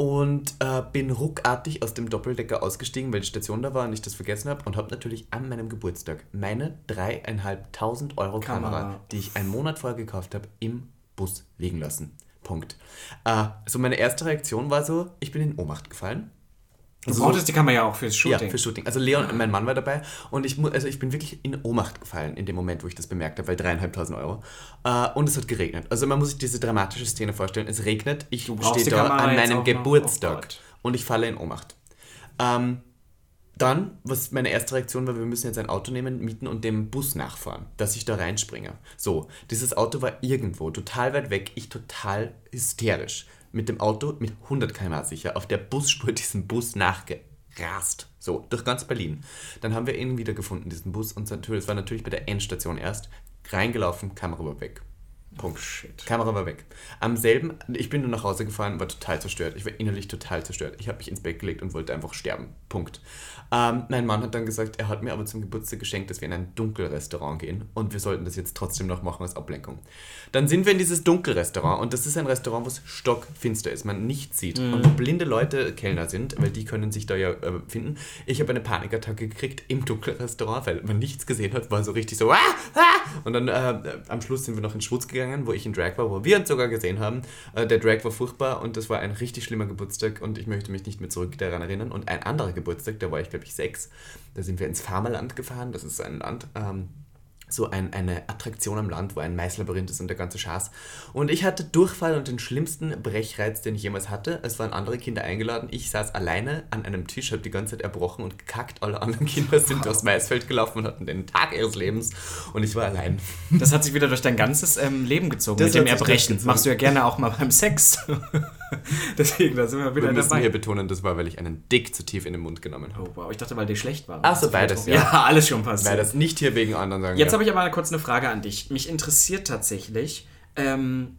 und äh, bin ruckartig aus dem Doppeldecker ausgestiegen, weil die Station da war und ich das vergessen habe und habe natürlich an meinem Geburtstag meine dreieinhalbtausend Euro Kamera, Kamera. die ich einen Monat vorher gekauft habe, im Bus liegen lassen. Punkt. Äh, so meine erste Reaktion war so, ich bin in Ohnmacht gefallen. Du So- brauchtest die Kamera ja auch fürs Shooting. ja, für Shooting. Also Leon, mein Mann war dabei und ich, also ich bin wirklich in Ohnmacht gefallen in dem Moment, wo ich das bemerkt habe, weil dreieinhalbtausend Euro. Äh, und es hat geregnet. Also man muss sich diese dramatische Szene vorstellen. Es regnet, ich stehe da an meinem? Oh Geburtstag und ich falle in Ohnmacht. Ähm, dann, was meine erste Reaktion war, wir müssen jetzt ein Auto nehmen, mieten und dem Bus nachfahren, dass ich da reinspringe. So, dieses Auto war irgendwo, total weit weg, ich total hysterisch. Mit dem Auto mit 100 km sicher auf der Busspur diesen Bus nachgerast. So, durch ganz Berlin. Dann haben wir ihn wieder gefunden, diesen Bus. Und es war natürlich bei der Endstation erst. Reingelaufen, Kamera war weg. Punkt. Oh, shit. Kamera war weg. Am selben, ich bin nur nach Hause gefahren, war total zerstört. Ich war innerlich total zerstört. Ich habe mich ins Bett gelegt und wollte einfach sterben. Punkt. Ähm, mein Mann hat dann gesagt, er hat mir aber zum Geburtstag geschenkt, dass wir in ein Dunkelrestaurant gehen und wir sollten das jetzt trotzdem noch machen als Ablenkung. Dann sind wir in dieses Dunkelrestaurant und das ist ein Restaurant, wo es stockfinster ist, man nichts sieht und wo blinde Leute Kellner sind, weil die können sich da ja äh, finden. Ich habe eine Panikattacke gekriegt im Dunkelrestaurant, weil man nichts gesehen hat, war so richtig so ah, ah! und dann äh, am Schluss sind wir noch in Schwutz gegangen, wo ich in Drag war, wo wir uns sogar gesehen haben. Äh, der Drag war furchtbar und das war ein richtig schlimmer Geburtstag und ich möchte mich nicht mehr zurück daran erinnern. Und ein anderer Geburtstag, da war ich glaube ich sechs, da sind wir ins Farmerland gefahren, das ist ein Land, ähm, so ein, eine Attraktion am Land, wo ein Maislabyrinth ist und der ganze Schaß. Und ich hatte Durchfall und den schlimmsten Brechreiz, den ich jemals hatte. Es waren andere Kinder eingeladen. Ich saß alleine an einem Tisch, habe die ganze Zeit erbrochen und gekackt. Alle anderen Kinder sind durchs Maisfeld gelaufen und hatten den Tag ihres Lebens. Und ich war allein. Das hat sich wieder durch dein ganzes ähm, Leben gezogen Das mit dem Erbrechen. Machst du ja gerne auch mal beim Sex. Deswegen, da sind wir wieder Wir müssen dabei. hier betonen, das war, weil ich einen Dick zu tief in den Mund genommen habe. Oh, wow, ich dachte, weil dir schlecht war. Ach so, beides, ja. Ja, alles schon passiert. Weil das nicht hier wegen anderen sagen. Jetzt ja. habe ich aber kurz eine Frage an dich. Mich interessiert tatsächlich, ähm,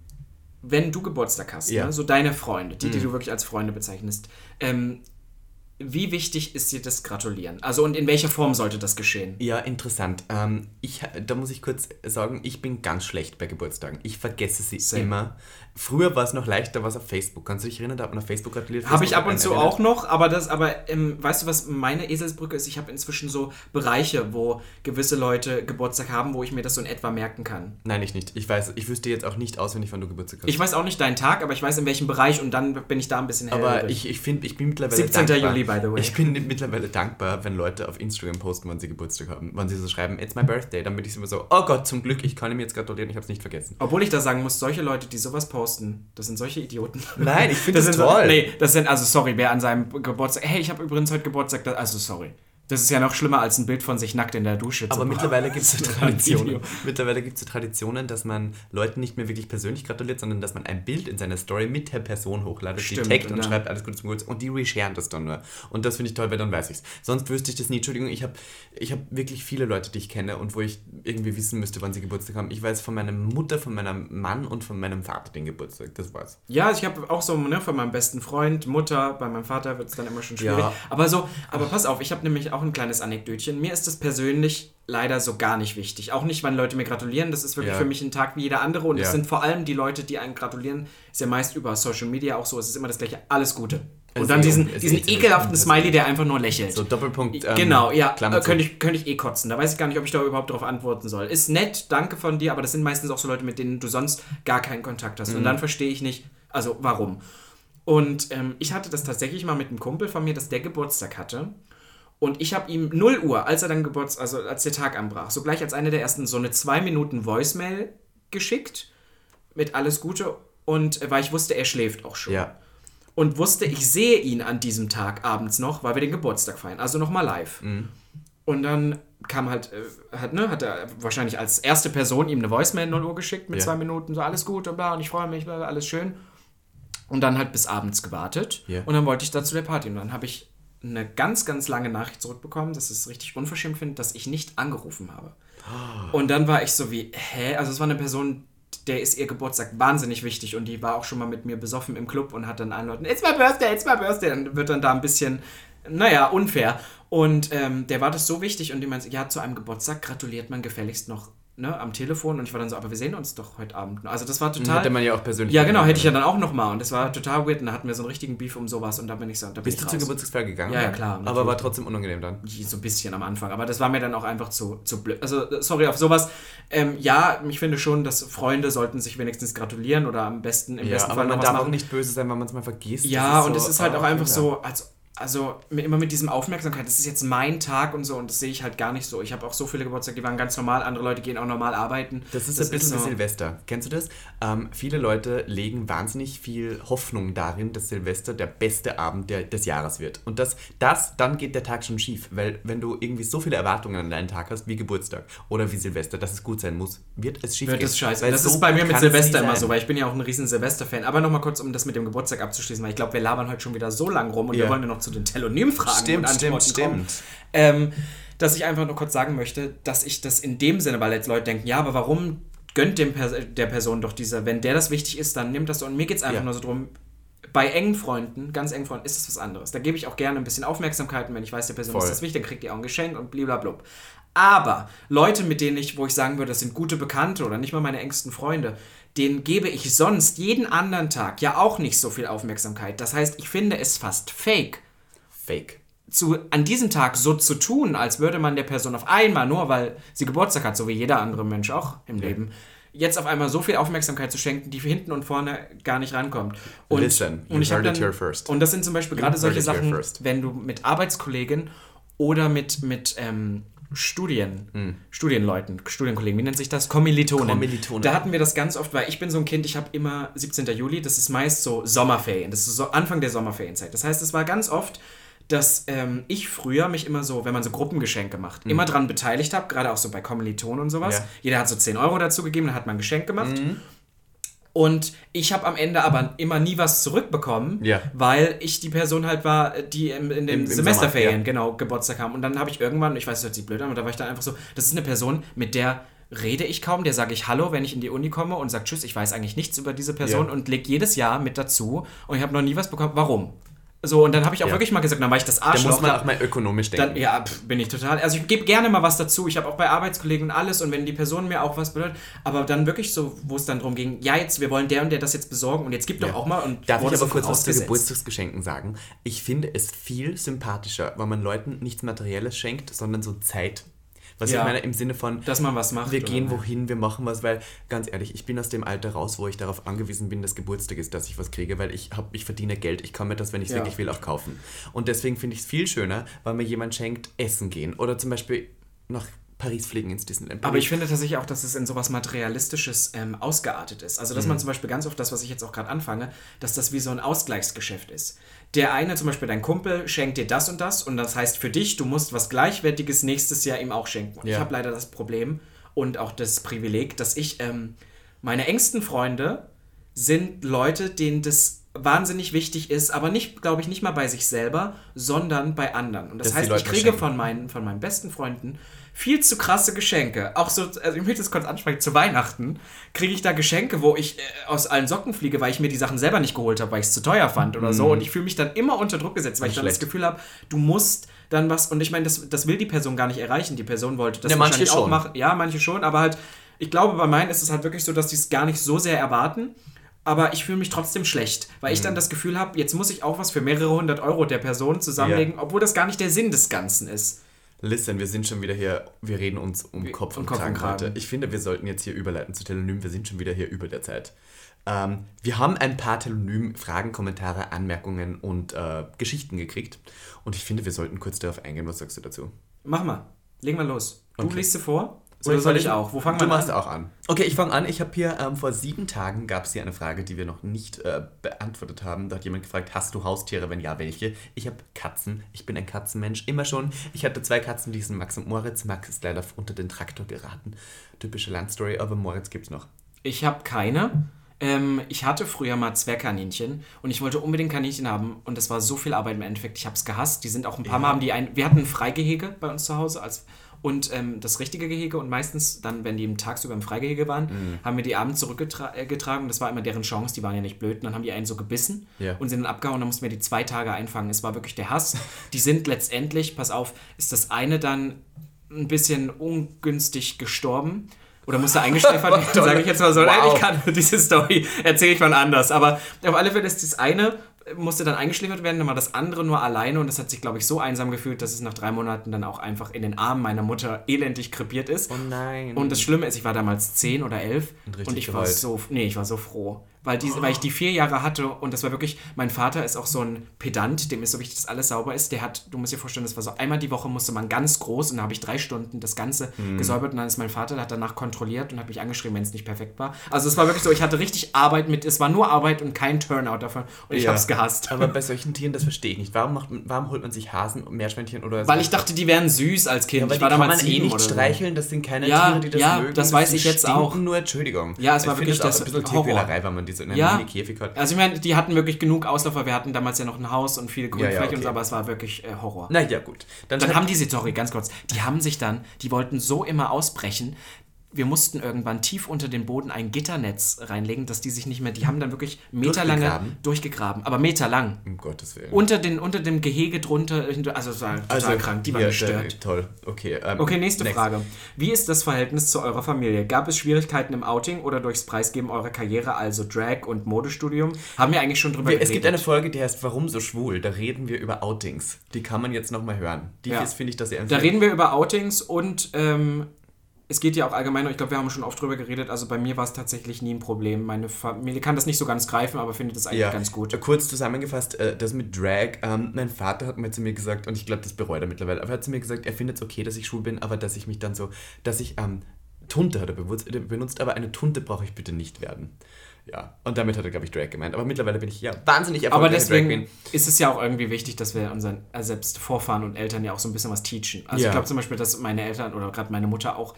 wenn du Geburtstag hast, Ja. Mhm. ne, so deine Freunde, die, die du wirklich als Freunde bezeichnest, ähm, wie wichtig ist dir das Gratulieren? Also und in welcher Form sollte das geschehen? Ja, interessant. Ähm, ich, da muss ich kurz sagen, ich bin ganz schlecht bei Geburtstagen. Ich vergesse sie Same. immer. Früher war es noch leichter, war es auf Facebook. Kannst du dich erinnern, da hat man auf Facebook gratuliert? Habe ich ab und zu einen auch noch, aber das, aber ähm, weißt du, was meine Eselsbrücke ist? Ich habe inzwischen so Bereiche, wo gewisse Leute Geburtstag haben, wo ich mir das so in etwa merken kann. Nein, ich nicht. Ich weiß, ich wüsste jetzt auch nicht auswendig, wann du Geburtstag hast. Ich weiß auch nicht deinen Tag, aber ich weiß in welchem Bereich und dann bin ich da ein bisschen aber hellhörig. ich, ich finde, ich bin mittlerweile 17. dankbar. Juli, by the way. Ich bin mittlerweile dankbar, wenn Leute auf Instagram posten, wann sie Geburtstag haben. Wann sie so schreiben, it's my birthday. Dann bin ich immer so, oh Gott, zum Glück, ich kann ihm jetzt gratulieren, ich habe es nicht vergessen. Obwohl ich da sagen muss, solche Leute, die sowas posten, das sind solche Idioten. Nein, ich finde das sind toll. So, nee, das sind, also sorry, wer an seinem Geburtstag, hey, ich habe übrigens heute Geburtstag, also sorry. Das ist ja noch schlimmer als ein Bild von sich nackt in der Dusche. zu Aber mittlerweile gibt es Traditionen. Mittlerweile gibt es Traditionen, dass man Leuten nicht mehr wirklich persönlich gratuliert, sondern dass man ein Bild in seiner Story mit der Person hochladet, Stimmt, die taggt und, und schreibt alles Gute zum Geburtstag und die resharen das dann nur. Und das finde ich toll, weil dann weiß ich es. Sonst wüsste ich das nie. Entschuldigung, ich habe ich hab wirklich viele Leute, die ich kenne und wo ich irgendwie wissen müsste, wann sie Geburtstag haben. Ich weiß von meiner Mutter, von meinem Mann und von meinem Vater den Geburtstag. Das war's. Ja, ich habe auch so ne, von meinem besten Freund, Mutter, bei meinem Vater wird es dann immer schon schwierig. Ja. Aber so, aber pass auf, ich habe nämlich auch ein kleines Anekdötchen. Mir ist das persönlich leider so gar nicht wichtig. Auch nicht, wann Leute mir gratulieren. Das ist wirklich Ja. für mich ein Tag wie jeder andere. Und es Ja. sind vor allem die Leute, die einem gratulieren, ist ja meist über Social Media auch so. Es ist immer das gleiche. Alles Gute. Es Und dann diesen, diesen ekelhaften. Smiley, der einfach nur lächelt. So Doppelpunkt. ähm, genau, ja, äh, könnte ich, könnte ich eh kotzen. Da weiß ich gar nicht, ob ich da überhaupt darauf antworten soll. Ist nett, danke von dir, aber das sind meistens auch so Leute, mit denen du sonst gar keinen Kontakt hast. Mhm. Und dann verstehe ich nicht, also warum. Und ähm, ich hatte das tatsächlich mal mit einem Kumpel von mir, dass der Geburtstag hatte. Und ich habe ihm 0 Uhr, als er dann Geburtstag, also als der Tag anbrach, so gleich als eine der ersten, so eine 2 Minuten Voicemail geschickt mit alles Gute. Und äh, weil ich wusste, er schläft auch schon Ja. und wusste, ich sehe ihn an diesem Tag abends noch, weil wir den Geburtstag feiern. Also nochmal live. Und dann kam halt, äh, hat, ne, hat er wahrscheinlich als erste Person ihm eine Voicemail 0 Uhr geschickt mit Ja. zwei Minuten, so alles gut und bla, und ich freue mich, bla, alles schön. Und dann halt bis abends gewartet. Ja. Und dann wollte ich da zu der Party. Und dann habe ich eine ganz, ganz lange Nachricht zurückbekommen, dass ich es richtig unverschämt finde, dass ich nicht angerufen habe. Und dann war ich so wie, hä? Also es war eine Person, der ist ihr Geburtstag wahnsinnig wichtig und die war auch schon mal mit mir besoffen im Club und hat dann allen Leuten, it's my birthday, it's my birthday. Dann wird dann da ein bisschen, naja, unfair. Und ähm, der war das so wichtig und die meinte, ja, zu einem Geburtstag gratuliert man gefälligst noch ne, am Telefon. Und ich war dann so, aber wir sehen uns doch heute Abend. Also das war total... Hätte man ja auch persönlich. ja, genau, hätte ich ja dann auch nochmal. Und das war total weird. Und da hatten wir so einen richtigen Beef um sowas. Und da bin ich so, da Bist du zur raus. Geburtstagsfeier gegangen? Ja, ja, klar, Aber natürlich. war trotzdem unangenehm dann. So ein bisschen am Anfang. Aber das war mir dann auch einfach zu, zu blöd. Also, sorry auf sowas. Ähm, ja, ich finde schon, dass Freunde sollten sich wenigstens gratulieren oder am besten, im Ja, besten aber Fall man darf machen. auch nicht böse sein, wenn man es mal vergisst. Ja, und es ist halt ah, auch einfach ja. so, als, also immer mit diesem Aufmerksamkeit, das ist jetzt mein Tag und so und das sehe ich halt gar nicht so. Ich habe auch so viele Geburtstage, die waren ganz normal, andere Leute gehen auch normal arbeiten. Das ist ein bisschen wie so, Silvester. Kennst du das? Ähm, viele Leute legen wahnsinnig viel Hoffnung darin, dass Silvester der beste Abend der, des Jahres wird. Und das, das, dann geht der Tag schon schief. Weil wenn du irgendwie so viele Erwartungen an deinen Tag hast, wie Geburtstag oder wie Silvester, dass es gut sein muss, wird es schief wird es scheiße. Das so ist bei mir mit Silvester immer so, weil ich bin ja auch ein riesen Silvester-Fan. Aber nochmal kurz, um das mit dem Geburtstag abzuschließen, weil ich glaube, wir labern heute schon wieder so lang rum und Ja. wir wollen ja noch zu den Telonym-Fragen Stimmt, und stimmt, Antworten kommen. stimmt. Ähm, dass ich einfach nur kurz sagen möchte, dass ich das in dem Sinne, weil jetzt Leute denken, ja, aber warum gönnt dem Pers der Person doch dieser, wenn der das wichtig ist, dann nimmt das so. Und mir geht es einfach Ja. nur so drum, bei engen Freunden, ganz engen Freunden, ist es was anderes. Da gebe ich auch gerne ein bisschen Aufmerksamkeit und wenn ich weiß, der Person Voll. ist das wichtig, dann kriegt ihr auch ein Geschenk und blablabla. Aber Leute, mit denen ich, wo ich sagen würde, das sind gute Bekannte oder nicht mal meine engsten Freunde, denen gebe ich sonst jeden anderen Tag ja auch nicht so viel Aufmerksamkeit. Das heißt, ich finde es fast fake, Fake. zu, an diesem Tag so zu tun, als würde man der Person auf einmal, nur weil sie Geburtstag hat, so wie jeder andere Mensch auch im Leben, jetzt auf einmal so viel Aufmerksamkeit zu schenken, die hinten und vorne gar nicht rankommt. Und, Listen, und ich habe dann, und das sind zum Beispiel gerade solche Sachen, wenn du mit Arbeitskollegen oder mit, mit ähm, Studien, Hm. Studienleuten, Studienkollegen, wie nennt sich das? Kommilitonen. Kommilitonen. Da hatten wir das ganz oft, weil ich bin so ein Kind, ich habe immer 17. Juli, das ist meist so Sommerferien, das ist so Anfang der Sommerferienzeit. Das heißt, es war ganz oft, dass ähm, ich früher mich immer so, wenn man so Gruppengeschenke macht, immer dran beteiligt habe, gerade auch so bei Kommilitonen und sowas. Ja. Jeder hat so 10 Euro dazu gegeben, dann hat man ein Geschenk gemacht. Und ich habe am Ende aber immer nie was zurückbekommen, Ja. weil ich die Person halt war, die im, in den Im- im Semesterferien Sommer, ja. genau Geburtstag haben. Und dann habe ich irgendwann, ich weiß, das hört sich blöd an, aber da war ich dann einfach so, das ist eine Person, mit der rede ich kaum, der sage ich Hallo, wenn ich in die Uni komme und sage Tschüss, ich weiß eigentlich nichts über diese Person Ja. und leg jedes Jahr mit dazu und ich habe noch nie was bekommen. Warum? So, und dann habe ich auch Ja. wirklich mal gesagt, dann war ich das Da Arschloch. muss man da- auch mal ökonomisch denken. dann, ja, bin ich total. Also ich gebe gerne mal was dazu. Ich habe auch bei Arbeitskollegen und alles und wenn die Person mir auch was bedeutet, aber dann wirklich so, wo es dann darum ging, ja, jetzt, wir wollen der und der das jetzt besorgen und jetzt gib doch auch mal und Darf ich aber kurz was zu. Geburtstagsgeschenken sagen? Ich finde es viel sympathischer, wenn man Leuten nichts Materielles schenkt, sondern so Zeit. Was Ja. ich meine im Sinne von, Dass man was macht. wir oder- gehen wohin, wir machen was, weil ganz ehrlich, ich bin aus dem Alter raus, wo ich darauf angewiesen bin, dass Geburtstag ist, dass ich was kriege, weil ich hab, ich verdiene Geld, ich kann mir das, wenn ich es Ja. wirklich will, auch kaufen. Und deswegen finde ich es viel schöner, weil mir jemand schenkt, essen gehen oder zum Beispiel nach Paris fliegen ins Disneyland. Aber ich finde tatsächlich auch, dass es in sowas Materialistisches ähm, ausgeartet ist. Also, dass Mhm. man zum Beispiel ganz oft das, was ich jetzt auch gerade anfange, dass das wie so ein Ausgleichsgeschäft ist. Der eine, zum Beispiel dein Kumpel, schenkt dir das und das und das heißt für dich, du musst was Gleichwertiges nächstes Jahr ihm auch schenken. Und Ja. ich habe leider das Problem und auch das Privileg, dass ich, ähm, meine engsten Freunde sind Leute, denen das wahnsinnig wichtig ist, aber nicht, glaube ich, nicht mal bei sich selber, sondern bei anderen. Und das die heißt, ich kriege von meinen, von meinen besten Freunden viel zu krasse Geschenke. Auch so, also ich möchte das kurz ansprechen, zu Weihnachten kriege ich da Geschenke, wo ich äh, aus allen Socken fliege, weil ich mir die Sachen selber nicht geholt habe, weil ich es zu teuer fand oder so. Und ich fühle mich dann immer unter Druck gesetzt, weil ich dann das Mhm. schlecht. Gefühl habe, du musst dann was, und ich meine, das, das will die Person gar nicht erreichen. Die Person wollte das Ja, manche wahrscheinlich auch schon. machen. Ja, manche schon, aber halt, ich glaube, bei meinen ist es halt wirklich so, dass die es gar nicht so sehr erwarten. Aber ich fühle mich trotzdem schlecht, weil Mhm. ich dann das Gefühl habe, jetzt muss ich auch was für mehrere hundert Euro der Person zusammenlegen, obwohl das gar nicht der Sinn des Ganzen ist. Listen, wir sind schon wieder hier, wir reden uns um Kopf um und Kopf und Kragen. Ich finde, wir sollten jetzt hier überleiten zu Telonym. Wir sind schon wieder hier über der Zeit. Ähm, wir haben ein paar Telonym-Fragen, Kommentare, Anmerkungen und äh, Geschichten gekriegt. Und ich finde, wir sollten kurz darauf eingehen. Was sagst du dazu? Mach mal, legen wir los. Du Okay. liest sie vor? Oder soll ich auch? Wo fangen du wir machst an? auch an. Okay, ich fange an. Ich habe hier ähm, vor sieben Tagen gab es hier eine Frage, die wir noch nicht äh, beantwortet haben. Da hat jemand gefragt, hast du Haustiere? Wenn ja, welche? Ich habe Katzen. Ich bin ein Katzenmensch, immer schon. Ich hatte zwei Katzen, die hießen Max und Moritz. Max ist leider unter den Traktor geraten. Typische Landstory, aber Moritz gibt's noch. Ich habe keine. Ähm, ich hatte früher mal Zwergkaninchen und ich wollte unbedingt Kaninchen haben und das war so viel Arbeit im Endeffekt. Ich habe es gehasst. Die sind auch ein paar Mal haben die ein. Wir hatten ein Freigehege bei uns zu Hause als und ähm, das richtige Gehege und meistens dann, wenn die tagsüber im Freigehege waren, Mhm. haben wir die abends zurückgetragen. Äh, das war immer deren Chance. Die waren ja nicht blöd. Und dann haben die einen so gebissen Ja. und sind dann abgehauen. Dann mussten wir die zwei Tage einfangen. Es war wirklich der Hass. Die sind letztendlich, pass auf, ist das eine dann ein bisschen ungünstig gestorben. Oder musste eingeschläfert werden, sage ich jetzt mal so. Nein, Wow. ich kann diese Story erzähle ich mal anders. Aber auf alle Fälle ist das eine, musste dann eingeschläfert werden, dann war das andere nur alleine und das hat sich, glaube ich, so einsam gefühlt, dass es nach drei Monaten dann auch einfach in den Armen meiner Mutter elendig krepiert ist. Oh nein. Und das Schlimme ist, ich war damals zehn oder elf Und und, ich war geheult. so, nee, ich war so froh. Weil, die, weil ich die vier Jahre hatte und das war wirklich, mein Vater ist auch so ein Pedant, dem ist so wichtig, dass alles sauber ist. Der hat, du musst dir vorstellen, das war so einmal die Woche musste man ganz groß und da habe ich drei Stunden das Ganze Mhm. gesäubert und dann ist mein Vater, der hat danach kontrolliert und hat mich angeschrieben, wenn es nicht perfekt war. Also es war wirklich so, ich hatte richtig Arbeit mit, es war nur Arbeit und kein Turnout davon und ich Ja. habe es gehasst. aber bei solchen Tieren, das verstehe ich nicht. Warum, macht, warum holt man sich Hasen und Meerschweinchen oder weil ich dachte, die wären süß als Kind. aber ich die war kann damals man eh nicht so. streicheln, das sind keine Ja, Tiere, die das ja, mögen. das weiß ich jetzt auch. nur, Entschuldigung. Ja, es war ich wirklich das auch das ein bisschen Horror. Tierquälerei, wenn man die so in einem Ja. Mini-Käfig hat. Also ich meine, die hatten wirklich genug Auslaufer. Wir hatten damals ja noch ein Haus und viel Grünfläche Ja, ja, und okay. so, aber es war wirklich äh, Horror. Na ja, gut. Dann haben die, sorry, ganz kurz, die haben sich dann, die wollten so immer ausbrechen. Wir mussten irgendwann tief unter den Boden ein Gitternetz reinlegen, dass die sich nicht mehr, die haben dann wirklich meterlange Durchgegraben? durchgegraben, aber meterlang. um Gottes Willen. Unter, den, unter dem Gehege drunter, also es war total krank, die waren ja, gestört. äh, Toll, okay. ähm, Okay, nächste next. Frage. Wie ist das Verhältnis zu eurer Familie? Gab es Schwierigkeiten im Outing oder durchs Preisgeben eurer Karriere, also Drag- und Modestudium? Haben wir eigentlich schon drüber Wir, geredet? es gibt eine Folge, die heißt Warum so schwul? Da reden wir über Outings. Die kann man jetzt nochmal hören. Die Ja. ist, finde ich, dass ihr Da reden wir über Outings und ähm, es geht ja auch allgemein, ich glaube, wir haben schon oft drüber geredet, also bei mir war es tatsächlich nie ein Problem. Meine Familie kann das nicht so ganz greifen, aber findet das eigentlich Ja, ganz gut. kurz zusammengefasst, äh, das mit Drag, ähm, mein Vater hat mir zu mir gesagt, und ich glaube, das bereut er mittlerweile, aber er hat zu mir gesagt, er findet es okay, dass ich schwul bin, aber dass ich mich dann so, dass ich, ähm, Tunte hat er äh, benutzt, aber eine Tunte brauche ich bitte nicht werden. Ja, und damit hat er, glaube ich, Drag gemeint. Aber mittlerweile bin ich ja wahnsinnig Aber erfolgreiche Drag deswegen ist es ja auch irgendwie wichtig, dass wir unseren äh, selbst Vorfahren und Eltern ja auch so ein bisschen was teachen. Also Ja. ich glaube zum Beispiel, dass meine Eltern oder gerade meine Mutter auch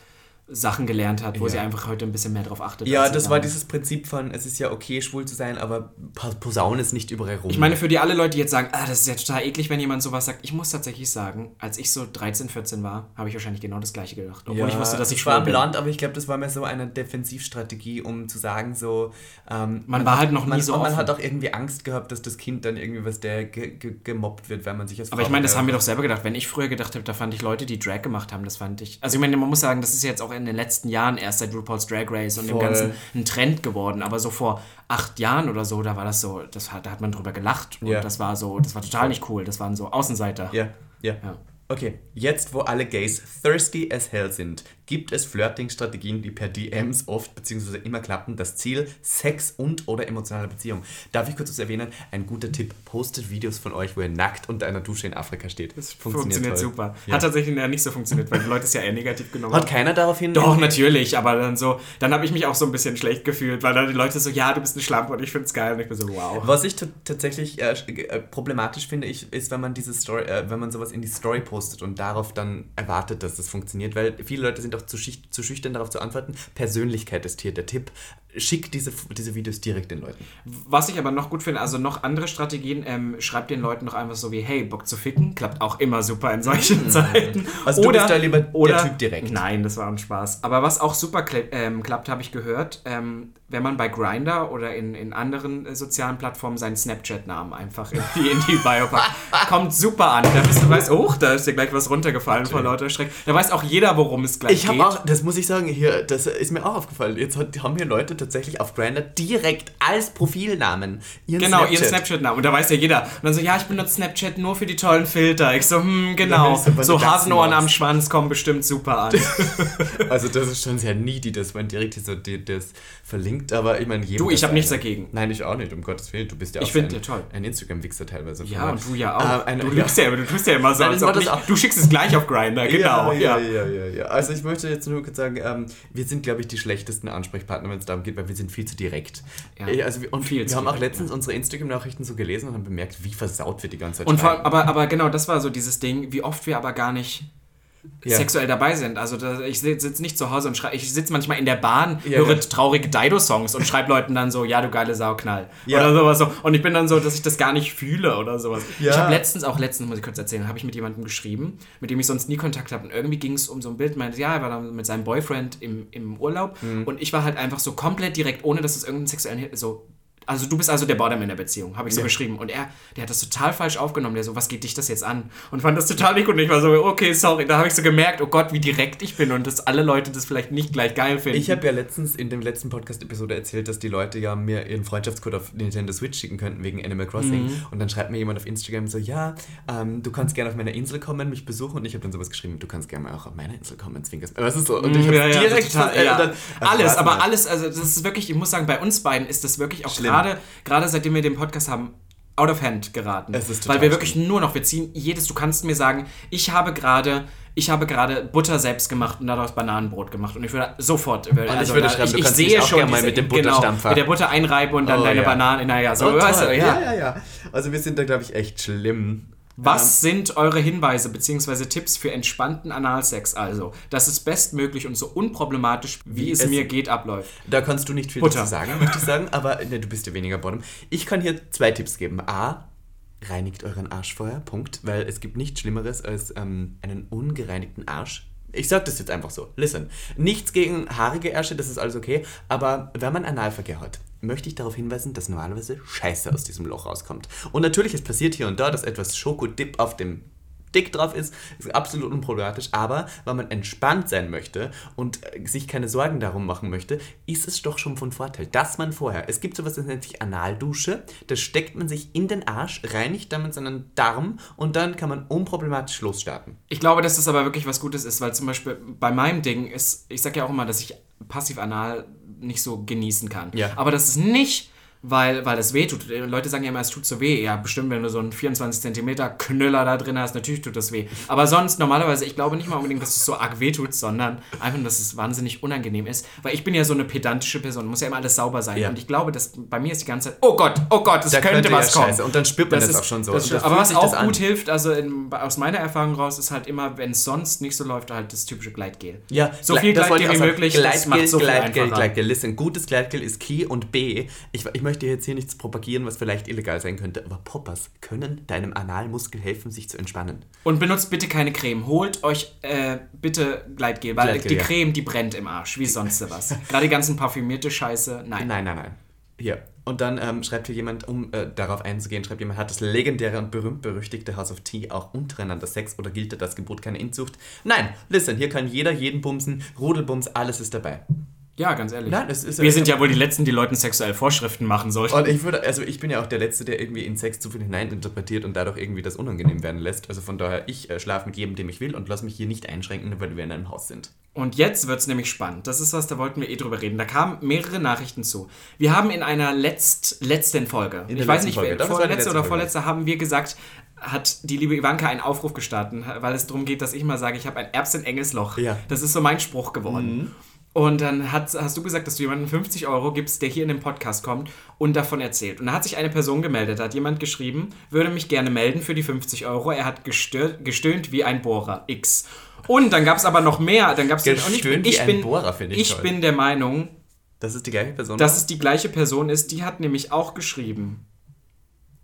Sachen gelernt hat, wo Ja. sie einfach heute ein bisschen mehr drauf achtet. Ja, das war dieses Prinzip von, es ist ja okay, schwul zu sein, aber posaune es nicht überall rum. Ich meine, für die alle Leute, die jetzt sagen, ah, das ist ja total eklig, wenn jemand sowas sagt, ich muss tatsächlich sagen, als ich so 13, 14 war, habe ich wahrscheinlich genau das gleiche gedacht. Obwohl ich wusste, dass ich war schwul bin. ambulant, aber ich glaube, das war mehr so eine Defensivstrategie, um zu sagen, so. Ähm, Man war halt noch nie man, so und Man hat auch irgendwie Angst gehabt, dass das Kind dann irgendwie was der ge ge gemobbt wird, weil man sich als Aber ich meine, das haben wir doch selber gedacht. Wenn ich früher gedacht habe, da fand ich Leute, die Drag gemacht haben, das fand ich. Also ich meine, man muss sagen, das ist jetzt auch in den letzten Jahren erst seit RuPaul's Drag Race und dem Voll. Ganzen ein Trend geworden. Aber so vor acht Jahren oder so, da war das so, das hat, da hat man drüber gelacht. Und Ja. das war so, das war total nicht cool. Das waren so Außenseiter. Ja, ja. Ja. Okay, jetzt wo alle Gays thirsty as hell sind, gibt es Flirting-Strategien, die per DMs oft bzw. immer klappen. Das Ziel Sex und oder emotionale Beziehung. Darf ich kurz was erwähnen? Ein guter Tipp, postet Videos von euch, wo ihr nackt unter einer Dusche in Afrika steht. Das Funktioniert, toll. super. Ja. Hat tatsächlich ja nicht so funktioniert, weil die Leute es ja eher negativ genommen Hat haben. keiner daraufhin... Doch, natürlich, aber dann so, dann habe ich mich auch so ein bisschen schlecht gefühlt, weil dann die Leute so, ja, du bist eine Schlampe und ich finde es geil und ich bin so, wow. Was ich tatsächlich äh, äh, problematisch finde, ich, ist, wenn man diese Story, äh, wenn man sowas in die Story postet und darauf dann erwartet, dass das funktioniert, weil viele Leute sind auch zu, zu schüchtern darauf zu antworten. Persönlichkeit ist hier der Tipp. Schick diese, diese Videos direkt den Leuten. Was ich aber noch gut finde, also noch andere Strategien, ähm, schreibt den Leuten doch einfach so wie, hey, Bock zu ficken, klappt auch immer super in solchen Zeiten. Also du bist da lieber der Typ direkt. Nein, das war ein Spaß. Aber was auch super kla- ähm, klappt, habe ich gehört, ähm, wenn man bei Grindr oder in, in anderen äh, sozialen Plattformen seinen Snapchat-Namen einfach in die, in die Bio packt, kommt super an. Da bist du weißt, oh, da ist dir gleich was runtergefallen vor lauter Schreck. Da weiß auch jeder, worum es gleich Ich habe geht. auch, das muss ich sagen, hier, das ist mir auch aufgefallen. Jetzt haben hier Leute tatsächlich auf Grindr direkt als Profilnamen ihren Genau, Snapchat. ihren Snapchat-Namen. Und da weiß ja jeder. Und dann so, ja, ich benutze Snapchat nur für die tollen Filter. Ich so, hm, genau. du, So Hasenohren am. Schwanz kommen bestimmt super an. Also das ist schon sehr needy, dass man direkt so die, das verlinkt, aber ich meine, Du, ich habe nichts dagegen. Nein, ich auch nicht, um Gottes Willen. Du bist ja auch Ich ein, ja toll. ein Instagram-Wichser teilweise. Ja, und du ja auch. Eine- du lügst ja, aber du tust ja immer so, Nein, als ob nicht, du schickst es gleich auf Grindr, genau. Ja, Ja, ja, ja, ja, ja. Also ich möchte jetzt nur kurz sagen, ähm, wir sind, glaube ich, die schlechtesten Ansprechpartner, wenn es darum geht, weil wir sind viel zu direkt. Ja. Äh, Also wir, und Viel wir haben auch direkt, letztens unsere Instagram-Nachrichten so gelesen und haben bemerkt, wie versaut wir die ganze Zeit Und vor, aber, aber genau, das war so dieses Ding, wie oft wir aber gar nicht Ja. sexuell dabei sind. Also da, ich sitze nicht zu Hause und schreibe, ich sitze manchmal in der Bahn, Ja, höre ja. traurige Dido-Songs und schreibe Leuten dann so, ja, du geile Sau, knall. Ja. Oder sowas so. Und ich bin dann so, dass ich das gar nicht fühle oder sowas. Ich habe letztens, auch letztens, muss ich kurz erzählen, habe ich mit jemandem geschrieben, mit dem ich sonst nie Kontakt habe. Und irgendwie ging es um so ein Bild, meinte, ja, er war dann mit seinem Boyfriend im, im Urlaub Mhm. und ich war halt einfach so komplett direkt, ohne dass es irgendeinen sexuellen, so also du bist also der in der Beziehung, habe ich so Ja. geschrieben. Und er, der hat das total falsch aufgenommen. Der so, was geht dich das jetzt an? Und fand das total nicht gut. Und ich war so, okay, sorry. Da habe ich so gemerkt, oh Gott, wie direkt ich bin und dass alle Leute das vielleicht nicht gleich geil finden. Ich habe ja letztens in der letzten Podcast-Episode erzählt, dass die Leute ja mir ihren Freundschaftscode auf Nintendo Switch schicken könnten wegen Animal Crossing. Mhm. Und dann schreibt mir jemand auf Instagram so, ja, ähm, du kannst gerne auf meiner Insel kommen, mich besuchen. Und ich habe dann sowas geschrieben, du kannst gerne auch auf meiner Insel kommen, zwinkerst. Was ist so? Und ich habe Ja, ja, direkt total, äh, ja. dann- also alles, aber alles, also das ist wirklich, ich muss sagen, bei uns beiden ist das wirklich auch Schlimm. Gerade, gerade seitdem wir den Podcast haben, out of hand geraten. Es ist total Weil wir wirklich nur noch, wir ziehen jedes, du kannst mir sagen, ich habe gerade, ich habe gerade Butter selbst gemacht und daraus Bananenbrot gemacht und ich würde sofort, also ich würde schreiben, du kannst mich auch gerne mal mit dem Butterstampfer. Mit der Butter einreiben und dann Oh, deine ja. Banane, naja, so, Oh, weißt du, ja. ja, ja, ja. Also wir sind da, glaube ich, echt schlimm. Was sind eure Hinweise bzw. Tipps für entspannten Analsex also, dass es bestmöglich und so unproblematisch, wie, Wie es, es- mir geht, abläuft? Da kannst du nicht viel Butter. dazu sagen, möchte ich sagen, aber ne, du bist ja weniger Bottom. Ich kann hier zwei Tipps geben. A, reinigt euren Arsch vorher, Punkt. Weil es gibt nichts Schlimmeres als ähm, einen ungereinigten Arsch. Ich sag das jetzt einfach so. Listen, nichts gegen haarige Ärsche, das ist alles okay. Aber wenn man Analverkehr hat, möchte ich darauf hinweisen, dass normalerweise Scheiße aus diesem Loch rauskommt. Und natürlich, es passiert hier und da, dass etwas Schokodip auf dem dick drauf ist, ist absolut unproblematisch, aber wenn man entspannt sein möchte und äh, sich keine Sorgen darum machen möchte, ist es doch schon von Vorteil, dass man vorher, es gibt sowas, das nennt sich Analdusche, das steckt man sich in den Arsch, reinigt damit seinen Darm und dann kann man unproblematisch losstarten. Ich glaube, dass das aber wirklich was Gutes ist, weil zum Beispiel bei meinem Ding ist, ich sage ja auch immer, dass ich passiv-anal nicht so genießen kann. Ja. Aber das ist nicht weil, weil es weh tut. Leute sagen ja immer, es tut so weh. Ja, bestimmt, wenn du so einen 24 Zentimeter Knüller da drin hast, natürlich tut das weh. Aber sonst, normalerweise, ich glaube nicht mal unbedingt, dass es so arg weh tut, sondern einfach, dass es wahnsinnig unangenehm ist. Weil ich bin ja so eine pedantische Person, muss ja immer alles sauber sein. Ja. Und ich glaube, dass bei mir ist die ganze Zeit, oh Gott, oh Gott, es könnte, könnte was ja kommen. scheiße. Und dann spürt man das ist- auch schon so. das da aber was das auch gut hilft, also in, aus meiner Erfahrung raus, ist halt immer, wenn es sonst nicht so läuft, halt das typische Gleitgel. Ja, so viel das Gleitgel wie möglich, sagen. das macht so viel Gleitgel. Gleitgel. Listen, gutes Gleitgel ist Key und B. Ich, ich möchte jetzt hier nichts propagieren, was vielleicht illegal sein könnte, aber Poppers können deinem Analmuskel helfen, sich zu entspannen. Und benutzt bitte keine Creme. Holt euch äh, bitte Gleitgel, weil Gleitgel, die ja. Creme, die brennt im Arsch, wie sonst was. Gerade die ganzen parfümierte Scheiße, nein. Nein, nein, nein. Hier. Und dann ähm, schreibt hier jemand, um äh, darauf einzugehen, schreibt jemand, hat das legendäre und berühmt-berüchtigte House of Tea auch untereinander Sex oder gilt das Gebot keine Inzucht? Nein, listen, hier kann jeder jeden bumsen, Rudelbums, alles ist dabei. Ja, ganz ehrlich. Nein, es ist- Wir sind ja wohl die Letzten, die Leuten sexuell Vorschriften machen sollten. Und ich würde, also ich bin ja auch der Letzte, der irgendwie in Sex zu viel hineininterpretiert und dadurch irgendwie das unangenehm werden lässt. Also von daher, ich äh, schlafe mit jedem, dem ich will und lasse mich hier nicht einschränken, nur weil wir in einem Haus sind. Und jetzt wird es nämlich spannend. Das ist was, da wollten wir eh drüber reden. Da kamen mehrere Nachrichten zu. Wir haben in einer letzt, letzten Folge, In ich weiß nicht, Folge. vorletzte letzte oder vorletzte, haben wir gesagt, hat die liebe Ivanka einen Aufruf gestartet, weil es darum geht, dass ich mal sage, ich habe ein erbsenenges Loch. Ja. Mhm. Das ist so mein Spruch geworden. Und dann hat, hast du gesagt, dass du jemandem 50 Euro gibst, der hier in den Podcast kommt und davon erzählt. Und da hat sich eine Person gemeldet, da hat jemand geschrieben, würde mich gerne melden für die 50 Euro. Er hat gestö gestöhnt wie ein Bohrer. X. Und dann gab es aber noch mehr. Dann gab's und ich, Gestöhnt ich wie ein bin, Bohrer, finde ich Ich toll. bin der Meinung, Das ist die gleiche Person. dass es die gleiche Person ist. Die hat nämlich auch geschrieben.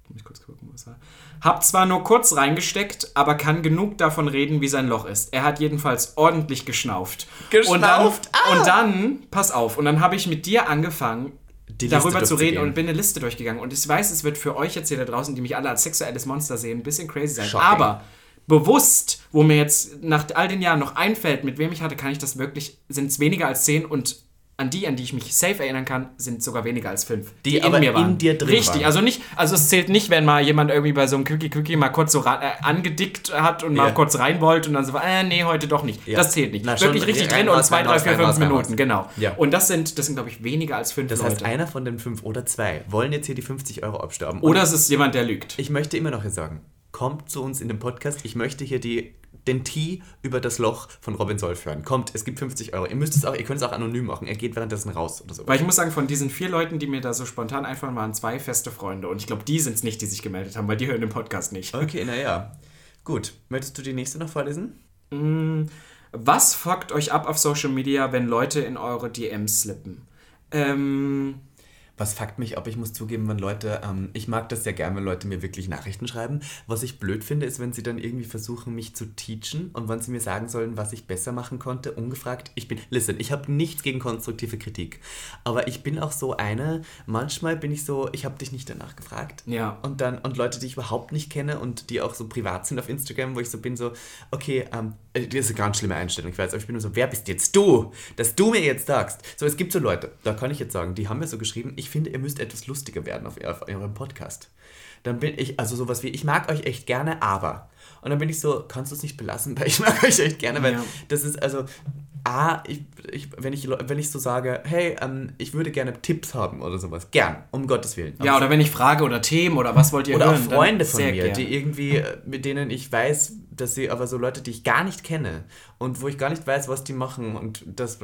Ich muss kurz gucken, was war. Hab zwar nur kurz reingesteckt, aber kann genug davon reden, wie sein Loch ist. Er hat jedenfalls ordentlich geschnauft. Und dann, Geschnauft? Ah! und dann, pass auf, und dann habe ich mit dir angefangen, darüber zu reden und bin eine Liste durchgegangen. Und ich weiß, es wird für euch jetzt hier da draußen, die mich alle als sexuelles Monster sehen, ein bisschen crazy sein. Shocking. Aber bewusst, wo mir jetzt nach all den Jahren noch einfällt, mit wem ich hatte, kann ich das wirklich, sind es weniger als zehn und an die, an die ich mich safe erinnern kann, sind sogar weniger als fünf. Die aber in dir drin Richtig, waren. also nicht, also es zählt nicht, wenn mal jemand irgendwie bei so einem Cookie Cookie mal kurz so äh, angedickt hat und mal Ja. kurz rein wollte und dann so, äh, nee, heute doch nicht. Ja. Das zählt nicht. Na, Wirklich richtig rein, drin und zwei, drei, vier, fünf Minuten, genau. Ja. Und das sind, das sind glaube ich weniger als fünf das Leute. heißt, einer von den fünf oder zwei wollen jetzt hier die 50 Euro abstauben. Oder es ist jemand, der lügt. Ich möchte immer noch hier sagen, kommt zu uns in den Podcast. Ich möchte hier die, den Tee über das Loch von Robin Solf hören. Kommt, es gibt 50 Euro. Ihr müsst es auch, ihr könnt es auch anonym machen. Er geht währenddessen raus oder so. Weil ich muss sagen, von diesen vier Leuten, die mir da so spontan einfallen, waren zwei feste Freunde. Und ich glaube, die sind es nicht, die sich gemeldet haben, weil die hören den Podcast nicht. Okay, naja. Gut. Möchtest du die nächste noch vorlesen? Was fuckt euch ab auf Social Media, wenn Leute in eure DMs slippen? Ähm, Was fuckt mich ab? Ich muss zugeben, wenn Leute, ähm, ich mag das sehr gern, wenn Leute mir wirklich Nachrichten schreiben. Was ich blöd finde, ist, wenn sie dann irgendwie versuchen, mich zu teachen und wenn sie mir sagen sollen, was ich besser machen konnte, ungefragt. Ich bin, listen, ich habe nichts gegen konstruktive Kritik, aber ich bin auch so eine, manchmal bin ich so, ich habe dich nicht danach gefragt. Ja. Und dann, und Leute, die ich überhaupt nicht kenne und die auch so privat sind auf Instagram, wo ich so bin, so, okay, ähm, äh, das ist eine ganz schlimme Einstellung, ich weiß, aber ich bin nur so, wer bist jetzt du, dass du mir jetzt sagst. So, es gibt so Leute, da kann ich jetzt sagen, die haben mir so geschrieben, ich finde, ihr müsst etwas lustiger werden auf, auf eurem Podcast. Dann bin ich, also sowas wie, ich mag euch echt gerne, aber. Und dann bin ich so, kannst du es nicht belassen, weil ich mag euch echt gerne, weil Ja. das ist also, A, ich, ich, wenn, ich, wenn ich so sage, hey, ähm, ich würde gerne Tipps haben oder sowas, gern, um Gottes Willen. ja, oder wenn ich frage oder Themen oder was wollt ihr Oder hören? auch dann Freunde von mir, gern. die irgendwie, äh, mit denen ich weiß, dass sie, aber so Leute, die ich gar nicht kenne und wo ich gar nicht weiß, was die machen und das,